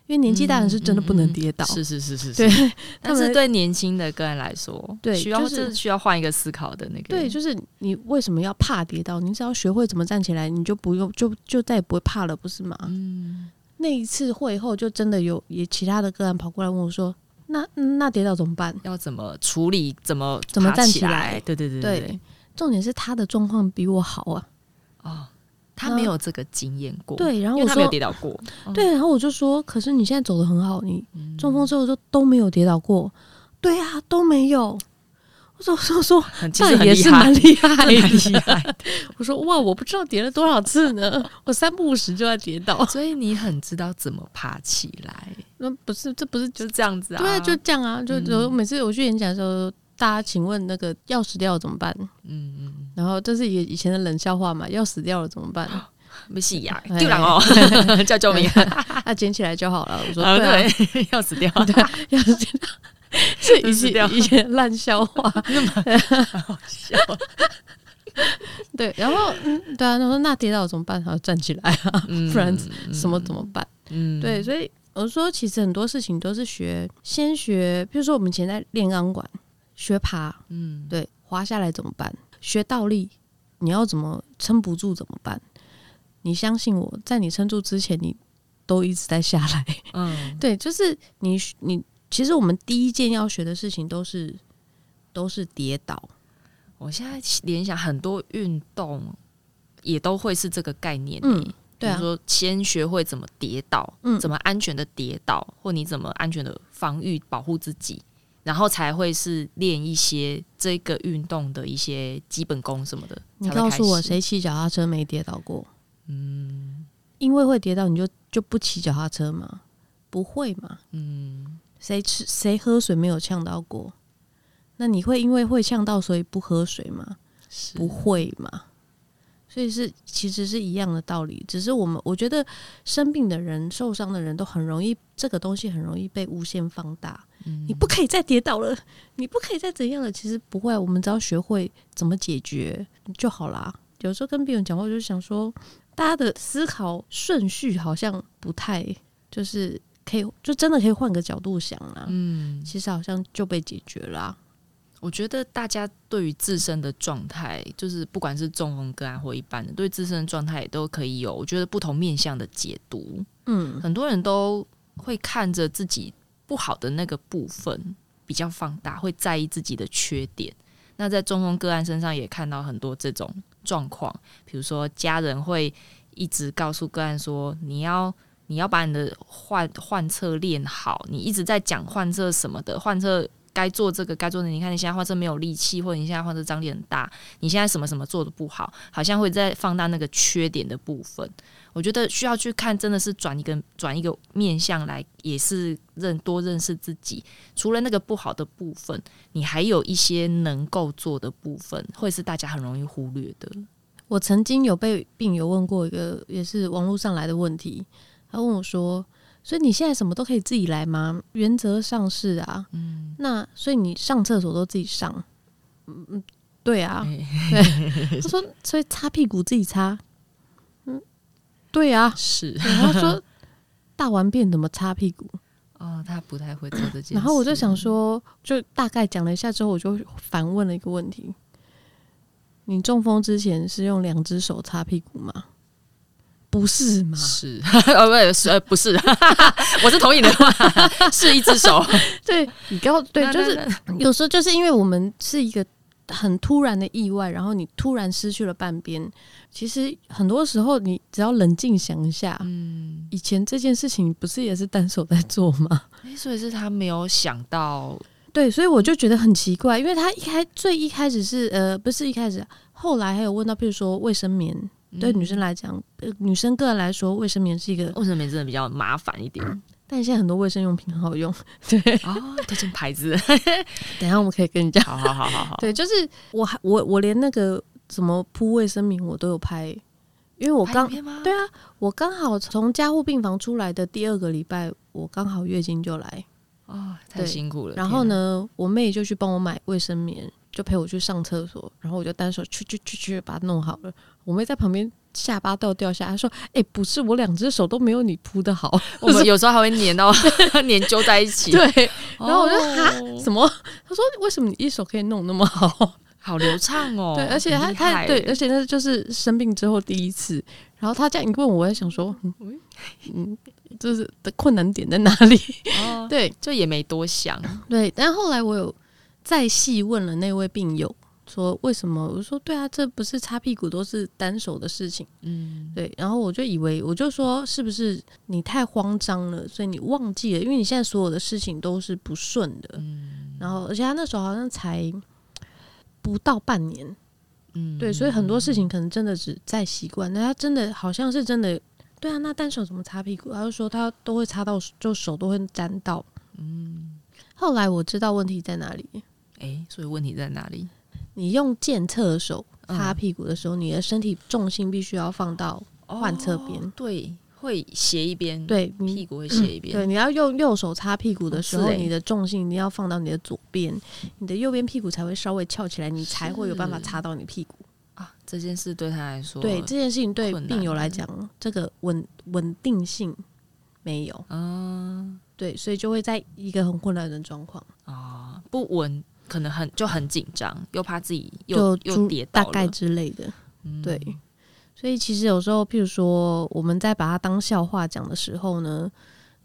因为年纪大人是真的不能跌倒。是是是是，对。但是对年轻的个案来说，对，需要是需要换一个思考的那个。对，就是你为什么要怕跌倒？你只要学会怎么站起来，你就不用就就再也不会怕了，不是吗？嗯。那一次会后，就真的有也其他的个案跑过来问我说：“那那跌倒怎么办？要怎么处理？怎么怎么站起来？”对对对对。对重点是他的状况比我好啊！哦，他没有这个经验过，对，然后我说他没有跌倒过，对，然后我就说，可是你现在走的很好，你中风之后都都没有跌倒过，对啊，都没有。我说，我说，说，那也是蛮厉害，厉害。我说，哇，我不知道跌了多少次呢，我三不五时就要跌倒，所以你很知道怎么爬起来。那不是，这不是就这样子啊？对啊，就这样啊，就就每次我去演讲的时候。大家请问那个钥匙掉了怎么办？嗯嗯，然后这是以以前的冷笑话嘛？钥匙掉了怎么办？没戏呀，丢人哦，叫救命！那捡起来就好了。我说对，钥匙掉，对，钥匙掉，是以前以前烂笑话，好笑。对，然后嗯，对啊，他说那跌倒怎么办？他要站起来啊，不然什么怎么办？嗯，对，所以我说其实很多事情都是学，先学，比如说我们以前在练钢管，学爬，嗯，对，滑下来怎么办？学倒立，你要怎么撑不住怎么办？你相信我，在你撑住之前，你都一直在下来。嗯，对，就是你你其实我们第一件要学的事情都是都是跌倒。我现在联想很多运动也都会是这个概念。嗯，对啊，比如说先学会怎么跌倒，嗯，怎么安全的跌倒，或你怎么安全的防御保护自己。然后才会是练一些这个运动的一些基本功什么的。你告诉我，谁骑脚踏车没跌倒过？嗯，因为会跌倒，你就就不骑脚踏车吗？不会嘛？嗯，谁吃谁喝水没有呛到过？那你会因为会呛到，所以不喝水吗？不会嘛？所以是其实是一样的道理，只是我们我觉得生病的人、受伤的人都很容易，这个东西很容易被无限放大。嗯，你不可以再跌倒了，你不可以再怎样了。其实不会，我们只要学会怎么解决就好啦。有时候跟病人讲话，就是想说，大家的思考顺序好像不太，就是可以，就真的可以换个角度想啦。嗯，其实好像就被解决了。我觉得大家对于自身的状态，就是不管是中风个案或一般的，对自身的状态也都可以有，我觉得不同面向的解读。嗯，很多人都会看着自己不好的那个部分比较放大，会在意自己的缺点。那在中风个案身上也看到很多这种状况，比如说家人会一直告诉个案说：“你要你要把你的患患侧练好，你一直在讲患侧什么的患侧。”该做这个，该做的。你看，你现在画这没有力气，或者你现在画这张力很大，你现在什么什么做的不好，好像会在放大那个缺点的部分。我觉得需要去看，真的是转一个转一个面向来，也是认多认识自己。除了那个不好的部分，你还有一些能够做的部分，会是大家很容易忽略的。我曾经有被病友问过一个，也是网络上来的问题，他问我说。所以你现在什么都可以自己来吗？原则上是啊，嗯，那所以你上厕所都自己上，嗯嗯，对啊，欸、对。他说，所以擦屁股自己擦，嗯，对啊，是。然后他说大完便怎么擦屁股？哦，他不太会做这件事。然后我就想说，就大概讲了一下之后，我就反问了一个问题：你中风之前是用两只手擦屁股吗？不是吗？是 呃不是呃不是，我是同意的话，是一只手。对，你刚对，就是有时候就是因为我们是一个很突然的意外，然后你突然失去了半边。其实很多时候，你只要冷静想一下，嗯，以前这件事情不是也是单手在做吗？所以是他没有想到，对，所以我就觉得很奇怪，因为他一开最一开始是呃不是一开始，后来还有问到，比如说卫生棉。对女生来讲，女生个人来说，卫生棉是一个卫生棉真的比较麻烦一点。嗯，但现在很多卫生用品很好用，对啊，推荐牌子。等一下我们可以跟你讲。好好好好好。对，就是我还我我连那个怎么铺卫生棉我都有拍，因为我刚对啊，我刚好从加护病房出来的第二个礼拜，我刚好月经就来。哦，太辛苦了。然后呢，我妹就去帮我买卫生棉。就陪我去上厕所，然后我就单手去去去去把它弄好了。我妹在旁边下巴都要掉下，她说：“哎、欸，不是，我两只手都没有你铺的好。”我们 有时候还会粘到 粘揪在一起。对，然后我就哈什么？她说：“为什么你一手可以弄那么好，好流畅哦？”对，而且她她对，而且那就是生病之后第一次。然后她这样一问我，我在想说：“嗯嗯，就是的困难点在哪里？”哦，对，就也没多想。对，但后来我有。再细问了那位病友，说为什么？我说对啊，这不是擦屁股都是单手的事情，嗯，对。然后我就以为，我就说是不是你太慌张了，所以你忘记了？因为你现在所有的事情都是不顺的，嗯。然后，而且他那时候好像才不到半年，嗯，对，所以很多事情可能真的只在习惯。那他真的好像是真的，对啊，那单手怎么擦屁股？他就说他都会擦到，就手都会沾到，嗯。后来我知道问题在哪里。哎，所以问题在哪里？你用健侧手擦屁股的时候，嗯、你的身体重心必须要放到患侧边，哦，对，会斜一边，对，屁股会斜一边，嗯。对，你要用右手擦屁股的时候，你的重心一定要放到你的左边，你的右边屁股才会稍微翘起来，你才会有办法擦到你屁股啊。这件事对他来说，对这件事情对病友来讲，这个稳稳定性。没有。嗯，对，所以就会在一个很混乱的状况啊，不稳，可能很就很紧张，又怕自己又就又跌倒大概之类的。嗯、对，所以其实有时候，譬如说我们在把它当笑话讲的时候呢，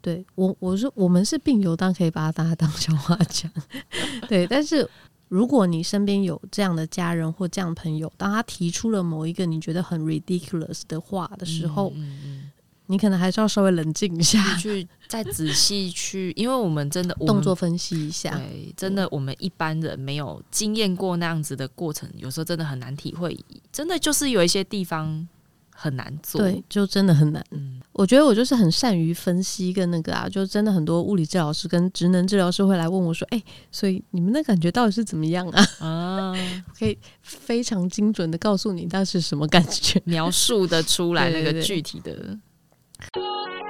对我我是我们是病友，当然可以把它当笑话讲。对，但是。如果你身边有这样的家人或这样的朋友，当他提出了某一个你觉得很 ridiculous 的话的时候，嗯嗯嗯、你可能还是要稍微冷静一下，去再仔细去，因为我们真的动作分析一下。对，真的，我们一般人没有经验过那样子的过程，有时候真的很难体会。真的就是有一些地方。很难做，对，就真的很难。嗯，我觉得我就是很善于分析跟那个啊，就真的很多物理治疗师跟职能治疗师会来问我说：“哎、欸，所以你们的感觉到底是怎么样啊？”啊，可以非常精准的告诉你那是什么感觉，描述的出来那个具体的。对。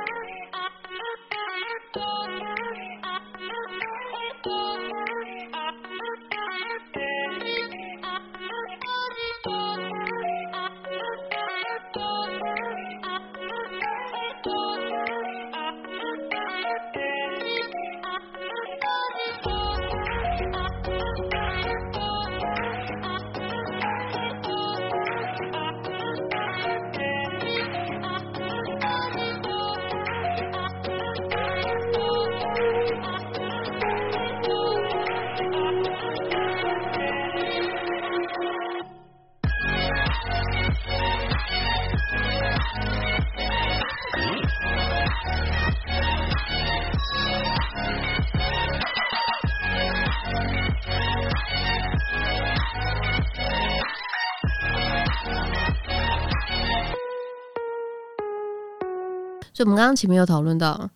所以，我们刚刚前面有讨论到，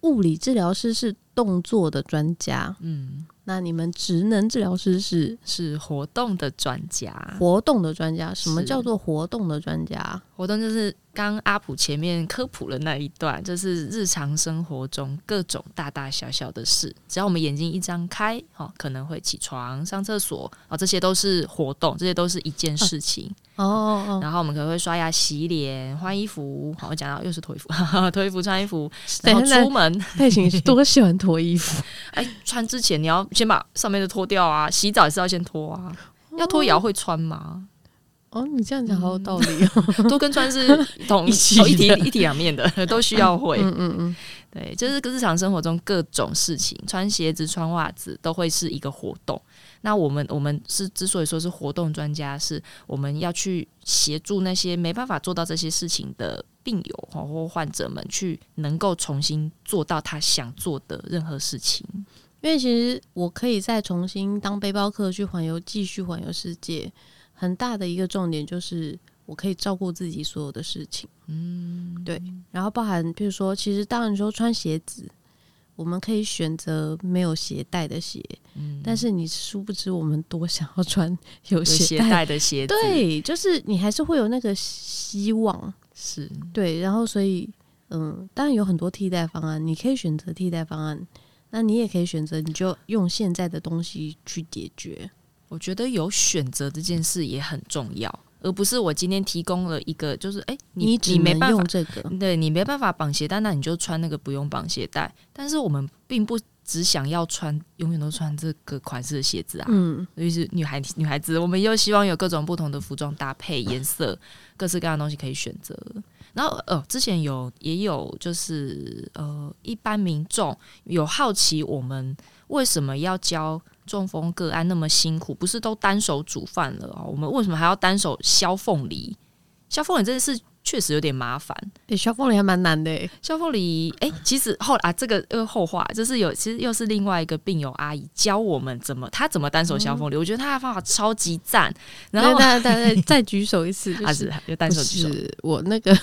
物理治疗师是动作的专家，嗯，那你们职能治疗师是是活动的专家，活动的专家，什么叫做活动的专家？活动就是。刚阿普前面科普了那一段，就是日常生活中各种大大小小的事，只要我们眼睛一张开，哦，可能会起床、上厕所，哦，这些都是活动，这些都是一件事情。哦哦哦。然后我们可能会刷牙、洗脸、换衣服。好，我讲到又是脱衣服，脱衣服、穿衣服，然后出门。佩琴多喜欢脱衣服。哎，穿之前你要先把上面的脱掉啊，洗澡也是要先脱啊，要脱也要会穿吗？哦，你这样讲好有道理哦，嗯、都跟穿是同 一体一体一体两面的，都需要会。嗯嗯嗯，对，就是日常生活中各种事情，穿鞋子、穿袜子都会是一个活动。那我们我们是之所以说是活动专家，是我们要去协助那些没办法做到这些事情的病友或患者们，去能够重新做到他想做的任何事情。因为其实我可以再重新当背包客去环游，继续环游世界。很大的一个重点就是，我可以照顾自己所有的事情。嗯，对。然后包含，比如说，其实当然说穿鞋子，我们可以选择没有鞋带的鞋。嗯，但是你殊不知，我们多想要穿有鞋带的鞋子。对，就是你还是会有那个希望。是对。然后，所以，嗯，当然有很多替代方案，你可以选择替代方案。那你也可以选择，你就用现在的东西去解决。我觉得有选择这件事也很重要，而不是我今天提供了一个，就是哎，你你，你没办法用这个，对你没办法绑鞋带，那你就穿那个不用绑鞋带。但是我们并不只想要穿永远都穿这个款式的鞋子啊，嗯，尤其是女孩女孩子，我们又希望有各种不同的服装搭配、颜色，各式各样的东西可以选择。然后呃，之前有也有就是呃，一般民众有好奇我们为什么要教。中风个案那么辛苦，不是都单手煮饭了哦？我们为什么还要单手削凤梨？削凤梨这件事确实有点麻烦。诶，削凤梨还蛮难的。削凤梨，诶，其实后来啊，这个呃后话，就是有其实又是另外一个病友阿姨教我们怎么，她怎么单手削凤梨。嗯、我觉得她的方法超级赞。然后大家大家再举手一次，就是就单手举手。我那个。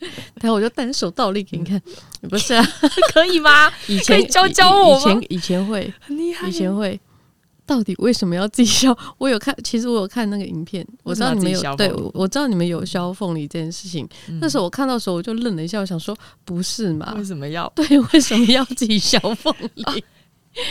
然后我就单手倒立给你看，不是啊？可以吗？以前可以教教我以前以前会很厉害，以前会。到底为什么要自己削？我有看，其实我有看那个影片，我知道你们有对，我知道你们有削凤梨这件事情。那时候我看到的时候，我就愣了一下，我想说，不是嘛？为什么要？对，为什么要自己削凤梨？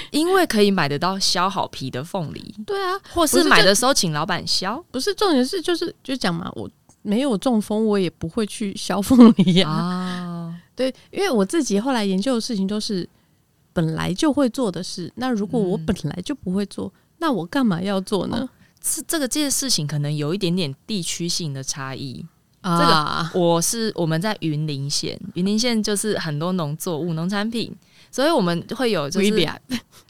因为可以买得到削好皮的凤梨。对啊，或是买的时候请老板削。不是重点是就是就讲嘛，我。没有中风，我也不会去削凤梨呀。啊，对，因为我自己后来研究的事情都是本来就会做的事。那如果我本来就不会做，嗯、那我干嘛要做呢？是、哦、这个这件事情可能有一点点地区性的差异。啊，这个我是我们在云林县，云林县就是很多农作物、农产品。所以我们会有就是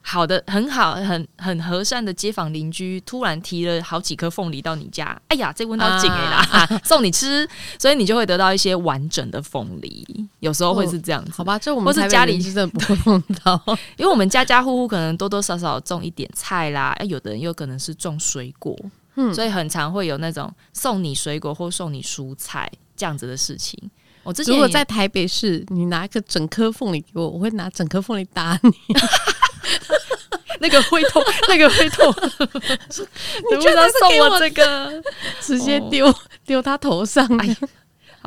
好的、很好、很很和善的街坊邻居，突然提了好几颗凤梨到你家，哎呀，这闻到紧哎啦、啊，送你吃，所以你就会得到一些完整的凤梨。有时候会是这样子，哦、好吧？就我们或是家里是真的不会碰到，因为我们家家户户可能多多少少种一点菜啦，哎，有的人又可能是种水果，嗯，所以很常会有那种送你水果或送你蔬菜这样子的事情。我之前如果在台北市，你拿一个整颗凤梨给我，我会拿整颗凤梨打你。那个会痛，那个会痛。你居然送我这个，直接丢丢他头上。哎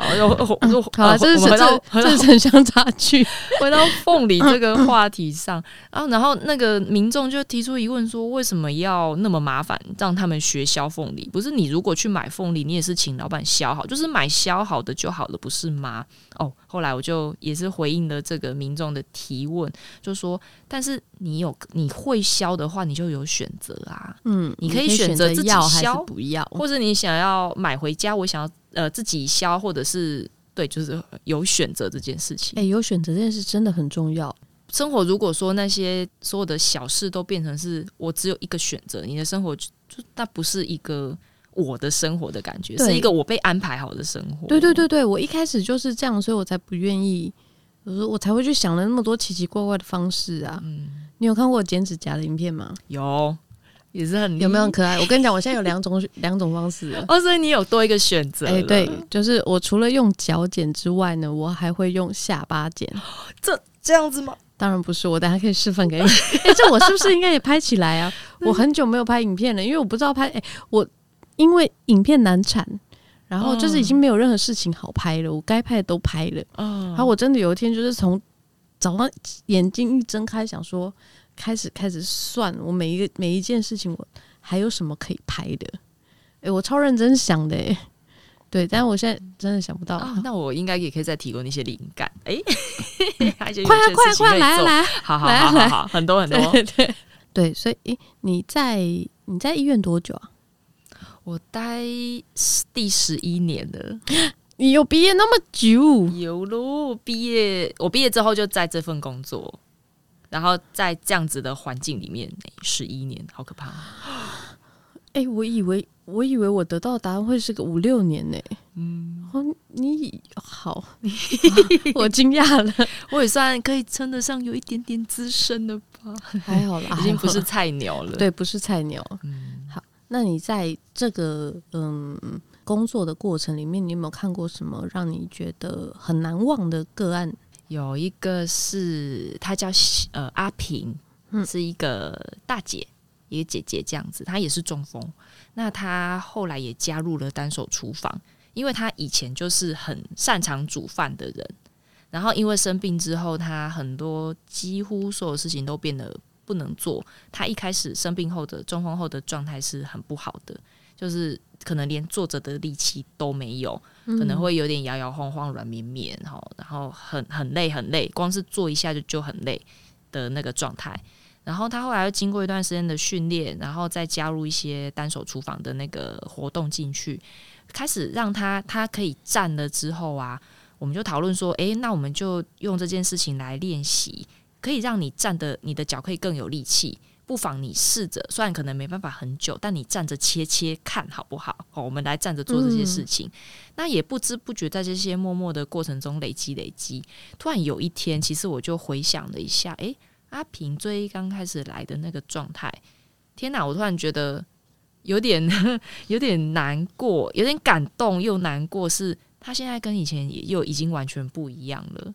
好，又又好了，这是回到这是城乡差距。回到凤梨这个话题上，然后然后那个民众就提出疑问说：为什么要那么麻烦让他们学削凤梨？不是你如果去买凤梨，你也是请老板削好，就是买削好的就好了，不是吗？哦，后来我就也是回应了这个民众的提问，就说：但是你有你会削的话，你就有选择啊。嗯，你可以选择自己削还是不要，或者你想要买回家，我想要。呃，自己消，或者是对，就是有选择这件事情。哎、欸，有选择这件事真的很重要。生活如果说那些所有的小事都变成是我只有一个选择，你的生活就那不是一个我的生活的感觉，是一个我被安排好的生活。对对对对，我一开始就是这样，所以我才不愿意，我说我才会去想了那么多奇奇怪怪的方式啊。嗯，你有看过剪指甲的影片吗？有。也是很有没有很可爱？我跟你讲，我现在有两种两种方式哦，所以你有多一个选择。哎、欸，对，就是我除了用脚剪之外呢，我还会用下巴剪。这这样子吗？当然不是，我等下可以示范给你。哎、欸，这我是不是应该也拍起来啊？我很久没有拍影片了，因为我不知道拍。哎、欸，我因为影片难产，然后就是已经没有任何事情好拍了，我该拍的都拍了。嗯，然后我真的有一天就是从早上眼睛一睁开，想说。开始开始算我每一个每一件事情，我还有什么可以拍的？哎、欸，我超认真想的，哎，对，但是我现在真的想不到。哦、那我应该也可以再提供一些灵感。哎、欸，快快快快来来来，好好好好好，很多很多，对对，对，所以，哎、欸，你在你在医院多久啊？我待第十一年了。你有毕业那么久？有喽，毕业我毕业之后就在这份工作。然后在这样子的环境里面，十一年，好可怕！哎、欸，我以为我以为我得到的答案会是个五六年呢。嗯，哦，你好，我惊讶了，我也算可以称得上有一点点资深了吧？还好啦，已经不是菜鸟了。对，不是菜鸟。嗯，好，那你在这个嗯工作的过程里面，你有没有看过什么让你觉得很难忘的个案？有一个是她叫呃阿平，是一个大姐，一个姐姐这样子。她也是中风，那她后来也加入了单手厨房，因为她以前就是很擅长煮饭的人。然后因为生病之后，她很多几乎所有事情都变得不能做。她一开始生病后的中风后的状态是很不好的，就是。可能连坐着的力气都没有，可能会有点摇摇晃晃、软绵绵，然后很很累很累，光是坐一下就就很累的那个状态。然后他后来又经过一段时间的训练，然后再加入一些单手厨房的那个活动进去，开始让他他可以站了之后啊，我们就讨论说，诶，那我们就用这件事情来练习，可以让你站的你的脚可以更有力气。不妨你试着，虽然可能没办法很久，但你站着切切看好不好？好，我们来站着做这些事情。嗯、那也不知不觉在这些默默的过程中累积累积。突然有一天，其实我就回想了一下，诶，阿平最刚开始来的那个状态，天哪！我突然觉得有点 有点难过，有点感动又难过，是他现在跟以前也又已经完全不一样了。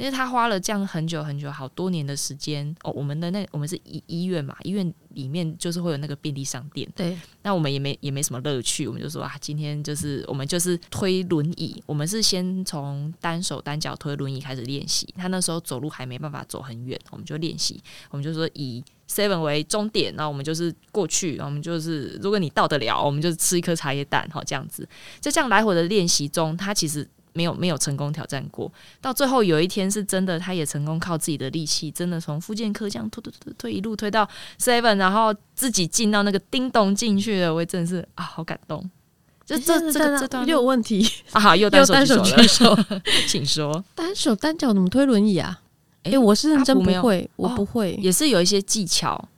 因为他花了这样很久很久好多年的时间哦，我们的那我们是医医院嘛，医院里面就是会有那个便利商店，对，那我们也没也没什么乐趣，我们就说啊，今天就是我们就是推轮椅，我们是先从单手单脚推轮椅开始练习，他那时候走路还没办法走很远，我们就练习，我们就说以 seven 为终点，然后我们就是过去，我们就是如果你到得了，我们就吃一颗茶叶蛋，好这样子，就这样来回的练习中，他其实。没有没有成功挑战过。到最后有一天是真的，他也成功靠自己的力气，真的从复健科这样推推推推一路推到 Seven，然后自己进到那个叮咚进去了，我也真的是啊，好感动。这这这个这段又有问题啊，好，又 单手举手，请说。单手单脚怎么推轮椅啊？哎、欸，我是认真不会，我不会，也是有一些技巧。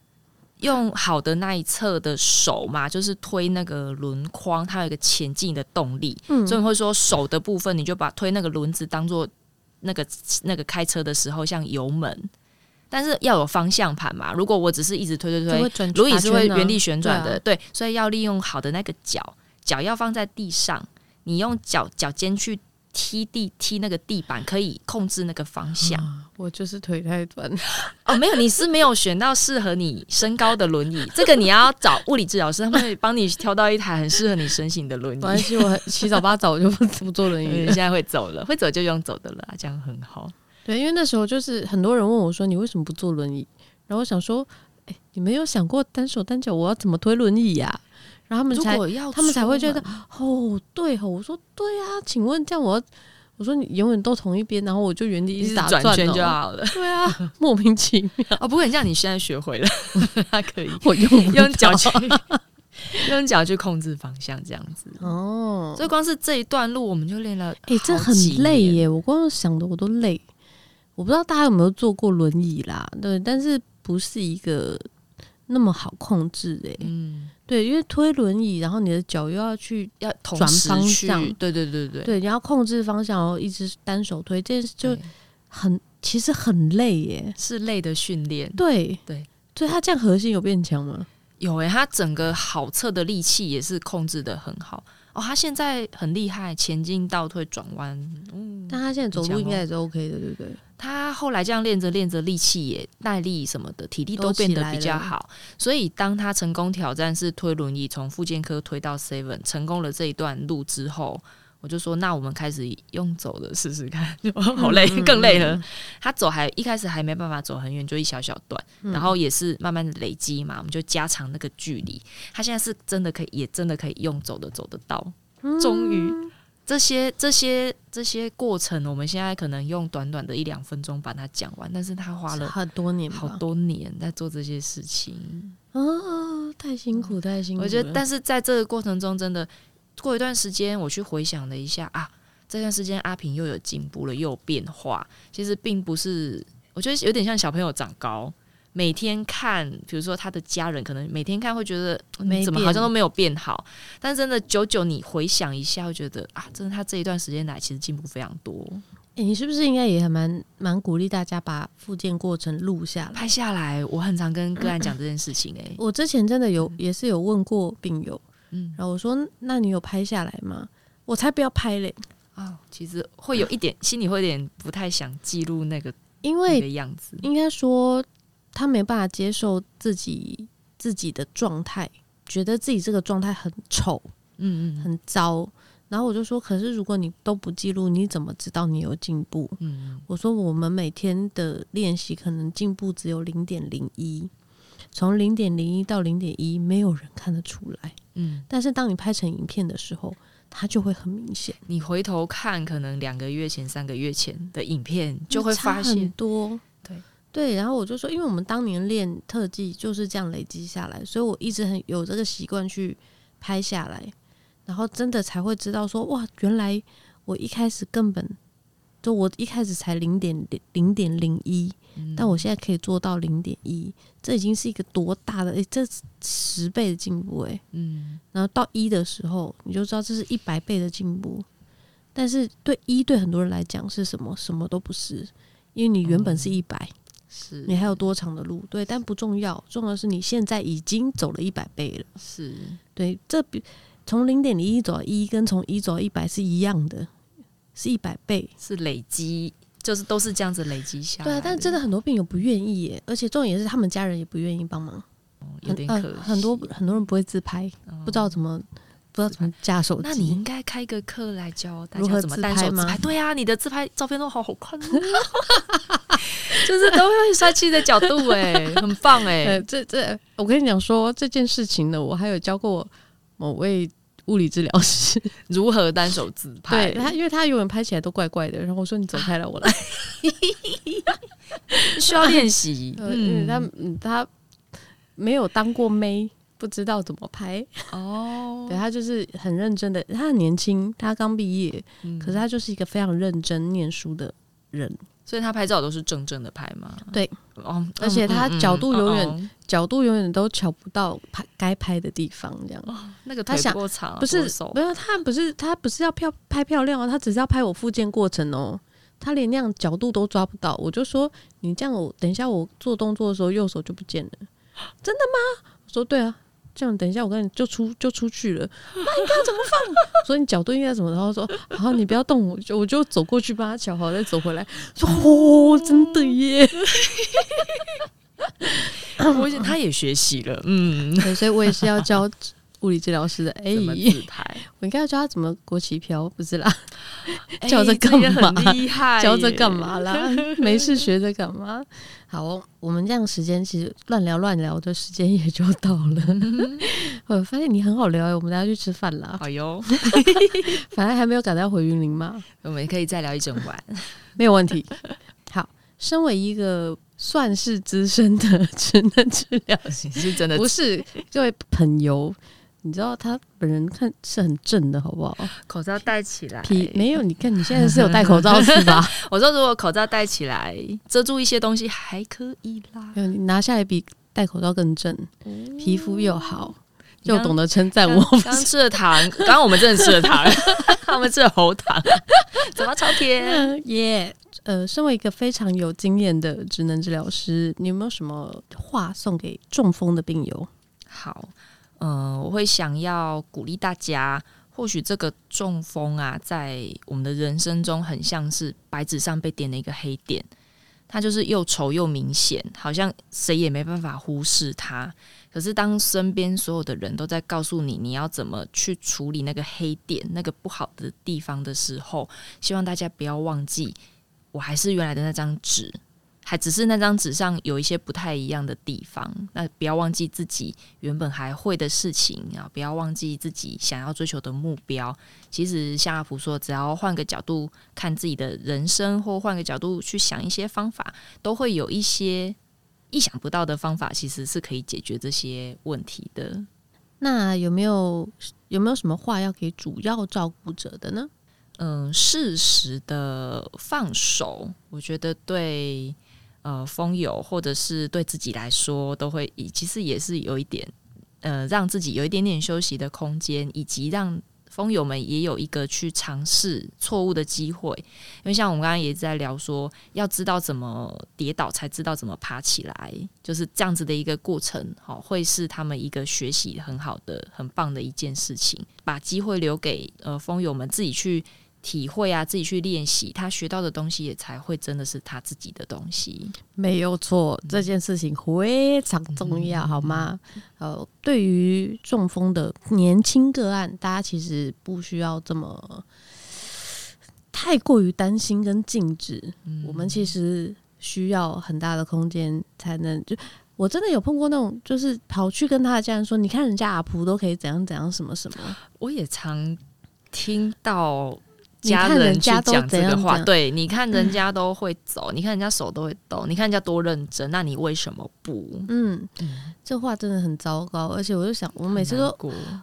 用好的那一侧的手嘛，就是推那个轮框，它有一个前进的动力。嗯，所以你会说手的部分，你就把推那个轮子当做那个那个开车的时候像油门，但是要有方向盘嘛。如果我只是一直推推推，轮椅是会原地旋转的。对，所以要利用好的那个脚，脚要放在地上，你用脚脚尖去。踢地踢那个地板可以控制那个方向，啊、我就是腿太短哦，没有，你是没有选到适合你身高的轮椅，这个你要找物理治疗师，他们会帮你挑到一台很适合你身形的轮椅。没关系，我七早八早我就不不坐轮椅，现在会走了，会走就用走的了，这样很好。对，因为那时候就是很多人问我说：“你为什么不坐轮椅？”然后我想说：“哎，你没有想过单手单脚我要怎么推轮椅呀、啊？”然后他们才，他们才会觉得哦，对哦，我说对啊，请问这样我，我说你永远都同一边，然后我就原地一直打转圈就好了。对啊，莫名其妙哦，不过你像你现在学会了，他可以，我用用脚去 用脚去控制方向，这样子哦。所以光是这一段路，我们就练了，哎，这很累耶！我光想的我都累。我不知道大家有没有坐过轮椅啦？对，但是不是一个那么好控制哎，嗯。对，因为推轮椅，然后你的脚又要去要转方向，对对对对，对，你要控制方向，然后一直单手推，这就很其实很累耶，是累的训练。对。对，所以他这样核心有变强吗？有诶，他整个好侧的力气也是控制的很好哦。他现在很厉害，前进、倒退、转弯，嗯，但他现在走路应该也是 OK 的，对不对？他后来这样练着练着，力气也耐力什么的，体力都变得比较好。所以当他成功挑战是推轮椅从复健科推到 Seven，成功了这一段路之后，我就说那我们开始用走的试试看。好累，更累了。他走还一开始还没办法走很远，就一小小段，然后也是慢慢的累积嘛，我们就加长那个距离。他现在是真的可以，也真的可以用走的走得到，终于。这些这些这些过程，我们现在可能用短短的一两分钟把它讲完，但是他花了很多年，好多年在做这些事情啊，太辛苦，太辛苦。我觉得，但是在这个过程中，真的过一段时间，我去回想了一下啊，这段时间阿平又有进步了，又有变化。其实并不是，我觉得有点像小朋友长高。每天看，比如说他的家人，可能每天看会觉得怎么好像都没有变好，但真的久久你回想一下，会觉得啊，真的他这一段时间来其实进步非常多。哎、欸，你是不是应该也还蛮蛮鼓励大家把复健过程录下来、拍下来？我很常跟个案讲这件事情、欸。哎，我之前真的有也是有问过病友，嗯，然后我说，那你有拍下来吗？我才不要拍嘞！哦，其实会有一点心里会有点不太想记录那个，因为的样子应该说。他没办法接受自己自己的状态，觉得自己这个状态很丑，嗯嗯，很糟。然后我就说：“可是如果你都不记录，你怎么知道你有进步？”嗯，我说：“我们每天的练习可能进步只有零点零一，从零点零一到零点一，没有人看得出来。嗯，但是当你拍成影片的时候，它就会很明显。你回头看，可能两个月前、三个月前的影片，就会发现很多。”对，然后我就说，因为我们当年练特技就是这样累积下来，所以我一直很有这个习惯去拍下来，然后真的才会知道说，哇，原来我一开始根本就我一开始才零点零点零一，但我现在可以做到零点一，这已经是一个多大的诶，这十倍的进步诶。嗯，然后到一的时候，你就知道这是一百倍的进步，但是对一对很多人来讲是什么？什么都不是，因为你原本是一百。是你还有多长的路？对，但不重要，重要的是你现在已经走了一百倍了。是对，这比从零点零一走到一，跟从一走到一百是一样的，是一百倍，是累积，就是都是这样子累积下来。对啊，但真的很多病友不愿意耶，而且重点是他们家人也不愿意帮忙，哦、有点可惜。很，呃、很多很多人不会自拍，哦、不知道怎么。不知道怎么架手机，那你应该开个课来教大家怎么单手自拍。对啊，你的自拍照片都好好看，就是都会帅气的角度，哎，很棒哎。这这，我跟你讲说这件事情呢，我还有教过某位物物理治疗师 如何单手自拍。对他，因为他永远拍起来都怪怪的。然后我说：“你走开了，我来。”需要练习。嗯，他嗯他没有当过妹，不知道怎么拍。哦，对他就是很认真的。他很年轻，他刚毕业，嗯、可是他就是一个非常认真念书的人。所以他拍照都是正正的拍吗？对，哦，而且他角度永远、嗯嗯、角度永远都瞧不到拍该拍的地方，这样。哦、那个他想不是没有他不是他不是要漂拍漂亮哦，他只是要拍我复健过程哦。他连那样角度都抓不到，我就说你这样我等一下我做动作的时候右手就不见了，真的吗？我说对啊。这样，等一下，我跟你就出就出去了。那应该怎么放？所以你角度应该怎么？然后说，好，你不要动，我就我就走过去帮他瞧好，再走回来。说，哦，真的耶！我他也学习了，嗯，所以我也是要教。物理治疗师的哎，自拍，我应该要教他怎么国旗飘，不是啦？教这干嘛？教这干嘛啦？没事学这干嘛？好，我们这样时间其实乱聊乱聊的时间也就到了。我发现你很好聊，我们等下去吃饭啦。好哟，反正还没有赶到回云林嘛，我们可以再聊一整晚，没有问题。好，身为一个算是资深的职能治疗师，是真的不是这位朋友。你知道他本人看是很正的，好不好？口罩戴起来，皮没有？你看你现在是有戴口罩是吧？我说如果口罩戴起来遮住一些东西还可以啦。没有，你拿下来比戴口罩更正，嗯、皮肤又好，又懂得称赞我。刚吃了糖，刚刚我们真的吃了糖，我们吃了喉糖，怎么超甜？耶！呃，身为一个非常有经验的职能治疗师，你有没有什么话送给中风的病友？好。嗯、我会想要鼓励大家，或许这个中风啊，在我们的人生中很像是白纸上被点了一个黑点，它就是又丑又明显，好像谁也没办法忽视它。可是当身边所有的人都在告诉你你要怎么去处理那个黑点、那个不好的地方的时候，希望大家不要忘记，我还是原来的那张纸。还只是那张纸上有一些不太一样的地方，那不要忘记自己原本还会的事情啊！不要忘记自己想要追求的目标。其实像阿普说，只要换个角度看自己的人生，或换个角度去想一些方法，都会有一些意想不到的方法，其实是可以解决这些问题的。那有没有有没有什么话要给主要照顾者的呢？嗯，适时的放手，我觉得对。呃，风友或者是对自己来说，都会以其实也是有一点，呃，让自己有一点点休息的空间，以及让风友们也有一个去尝试错误的机会。因为像我们刚刚也在聊说，要知道怎么跌倒，才知道怎么爬起来，就是这样子的一个过程。好，会是他们一个学习很好的、很棒的一件事情。把机会留给呃风友们自己去。体会啊，自己去练习，他学到的东西也才会真的是他自己的东西。没有错，这件事情非常重要，嗯、好吗？呃，对于中风的年轻个案，大家其实不需要这么太过于担心跟禁止。嗯、我们其实需要很大的空间，才能就我真的有碰过那种，就是跑去跟他的家人说：“你看人家阿婆都可以怎样怎样，什么什么。”我也常听到。家人去讲这个话，对，你看人家都会走，嗯、你看人家手都会抖，你看人家多认真，那你为什么不？嗯，这话真的很糟糕，而且我就想，我每次都，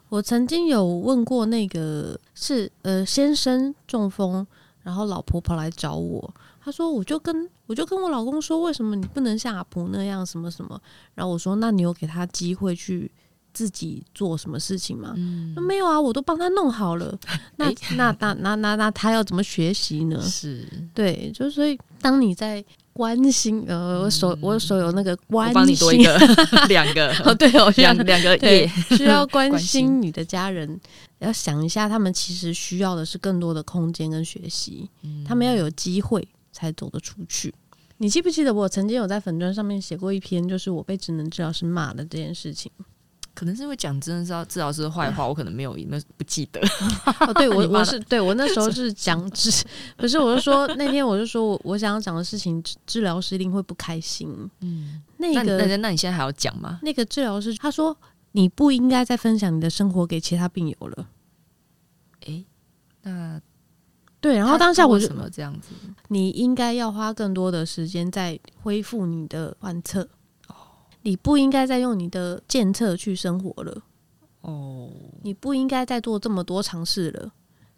我曾经有问过那个是呃先生中风，然后老婆跑来找我，他说我就跟我就跟我老公说，为什么你不能像阿婆那样什么什么？然后我说，那你有给他机会去。自己做什么事情吗？嗯，没有啊，我都帮他弄好了。那、欸、那那那那那他要怎么学习呢？是对，就是所以当你在关心，呃，我手我手有那个关心，帮你多一个 两个哦，对哦，两两个对，需要关心你的家人，要想一下，他们其实需要的是更多的空间跟学习，嗯、他们要有机会才走得出去。你记不记得我曾经有在粉砖上面写过一篇，就是我被职能治疗师骂的这件事情？可能是因为讲真的是治疗师的坏话，我可能没有，那不记得。哦，对我 我是对我那时候是讲治，可是我就说那天我就说我我想要讲的事情，治疗师一定会不开心。嗯，那个那那你现在还要讲吗？那个治疗师他说你不应该再分享你的生活给其他病友了。哎，那对，然后当下我什么这样子？你应该要花更多的时间在恢复你的患侧。哦，你不应该再用你的健测去生活了。哦，你不应该再做这么多尝试了。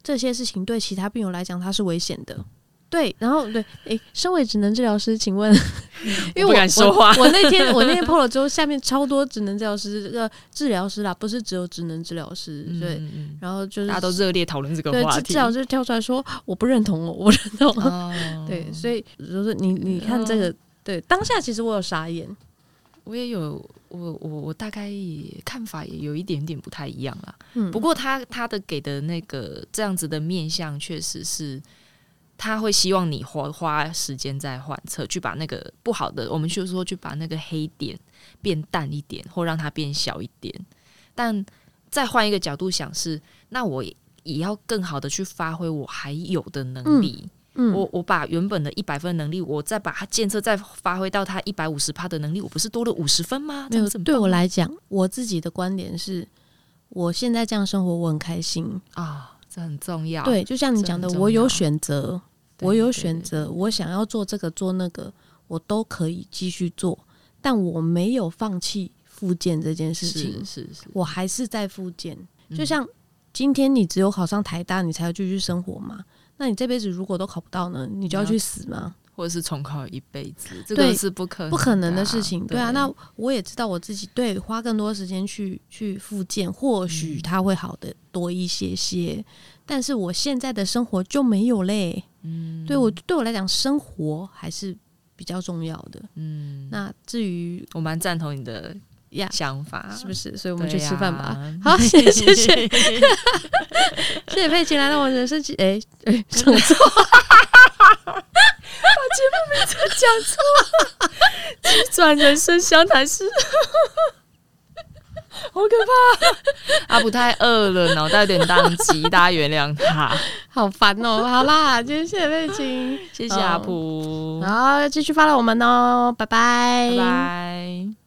这些事情对其他病友来讲，它是危险的。对，然后对，诶，身为职能治疗师，请问，因为我不敢说话。我，我那天我那天 PO 了之后，下面超多职能治疗师，这个治疗师啦，不是只有职能治疗师，对，嗯、然后就是大家都热烈讨论这个话题。治疗师跳出来说，我不认同，我不认同。哦、对，所以就是你你看这个，哦、对，当下其实我有傻眼，我也有，我我我大概也看法也有一点点不太一样啦。嗯，不过他他的给的那个这样子的面相，确实是。他会希望你花花时间在换侧，去把那个不好的，我们就是说去把那个黑点变淡一点，或让它变小一点。但再换一个角度想是，那我也要更好的去发挥我还有的能力。嗯，嗯我我把原本的一百分能力，我再把它建设，再发挥到它一百五十趴的能力，我不是多了五十分吗？没有，对我来讲，我自己的观点是，我现在这样生活，我很开心啊，这很重要。对，就像你讲的，我有选择。我有选择，我想要做这个做那个，我都可以继续做，但我没有放弃复健这件事情。是是是，我还是在复健。就像今天你只有考上台大，你才要继续生活嘛？那你这辈子如果都考不到呢？你就要去死吗？或者是重考一辈子？这个是不可能、啊、不可能的事情。对啊，那我也知道我自己对花更多时间去去复健，或许它会好的多一些些。但是我现在的生活就没有嘞。嗯，对我对我来讲，生活还是比较重要的。嗯，那至于我蛮赞同你的呀想法，是不是？所以我们去吃饭吧。啊、好，谢 谢谢谢，谢谢佩琴来到我人生剧。哎哎，讲错，把节目名称讲错，急转人生相谈室。好可怕！阿普太饿了，脑袋有点宕机，大家原谅他。好烦哦！好啦，今天谢谢佩琴，谢谢阿普，然后继续发了我们哦，拜拜，拜拜。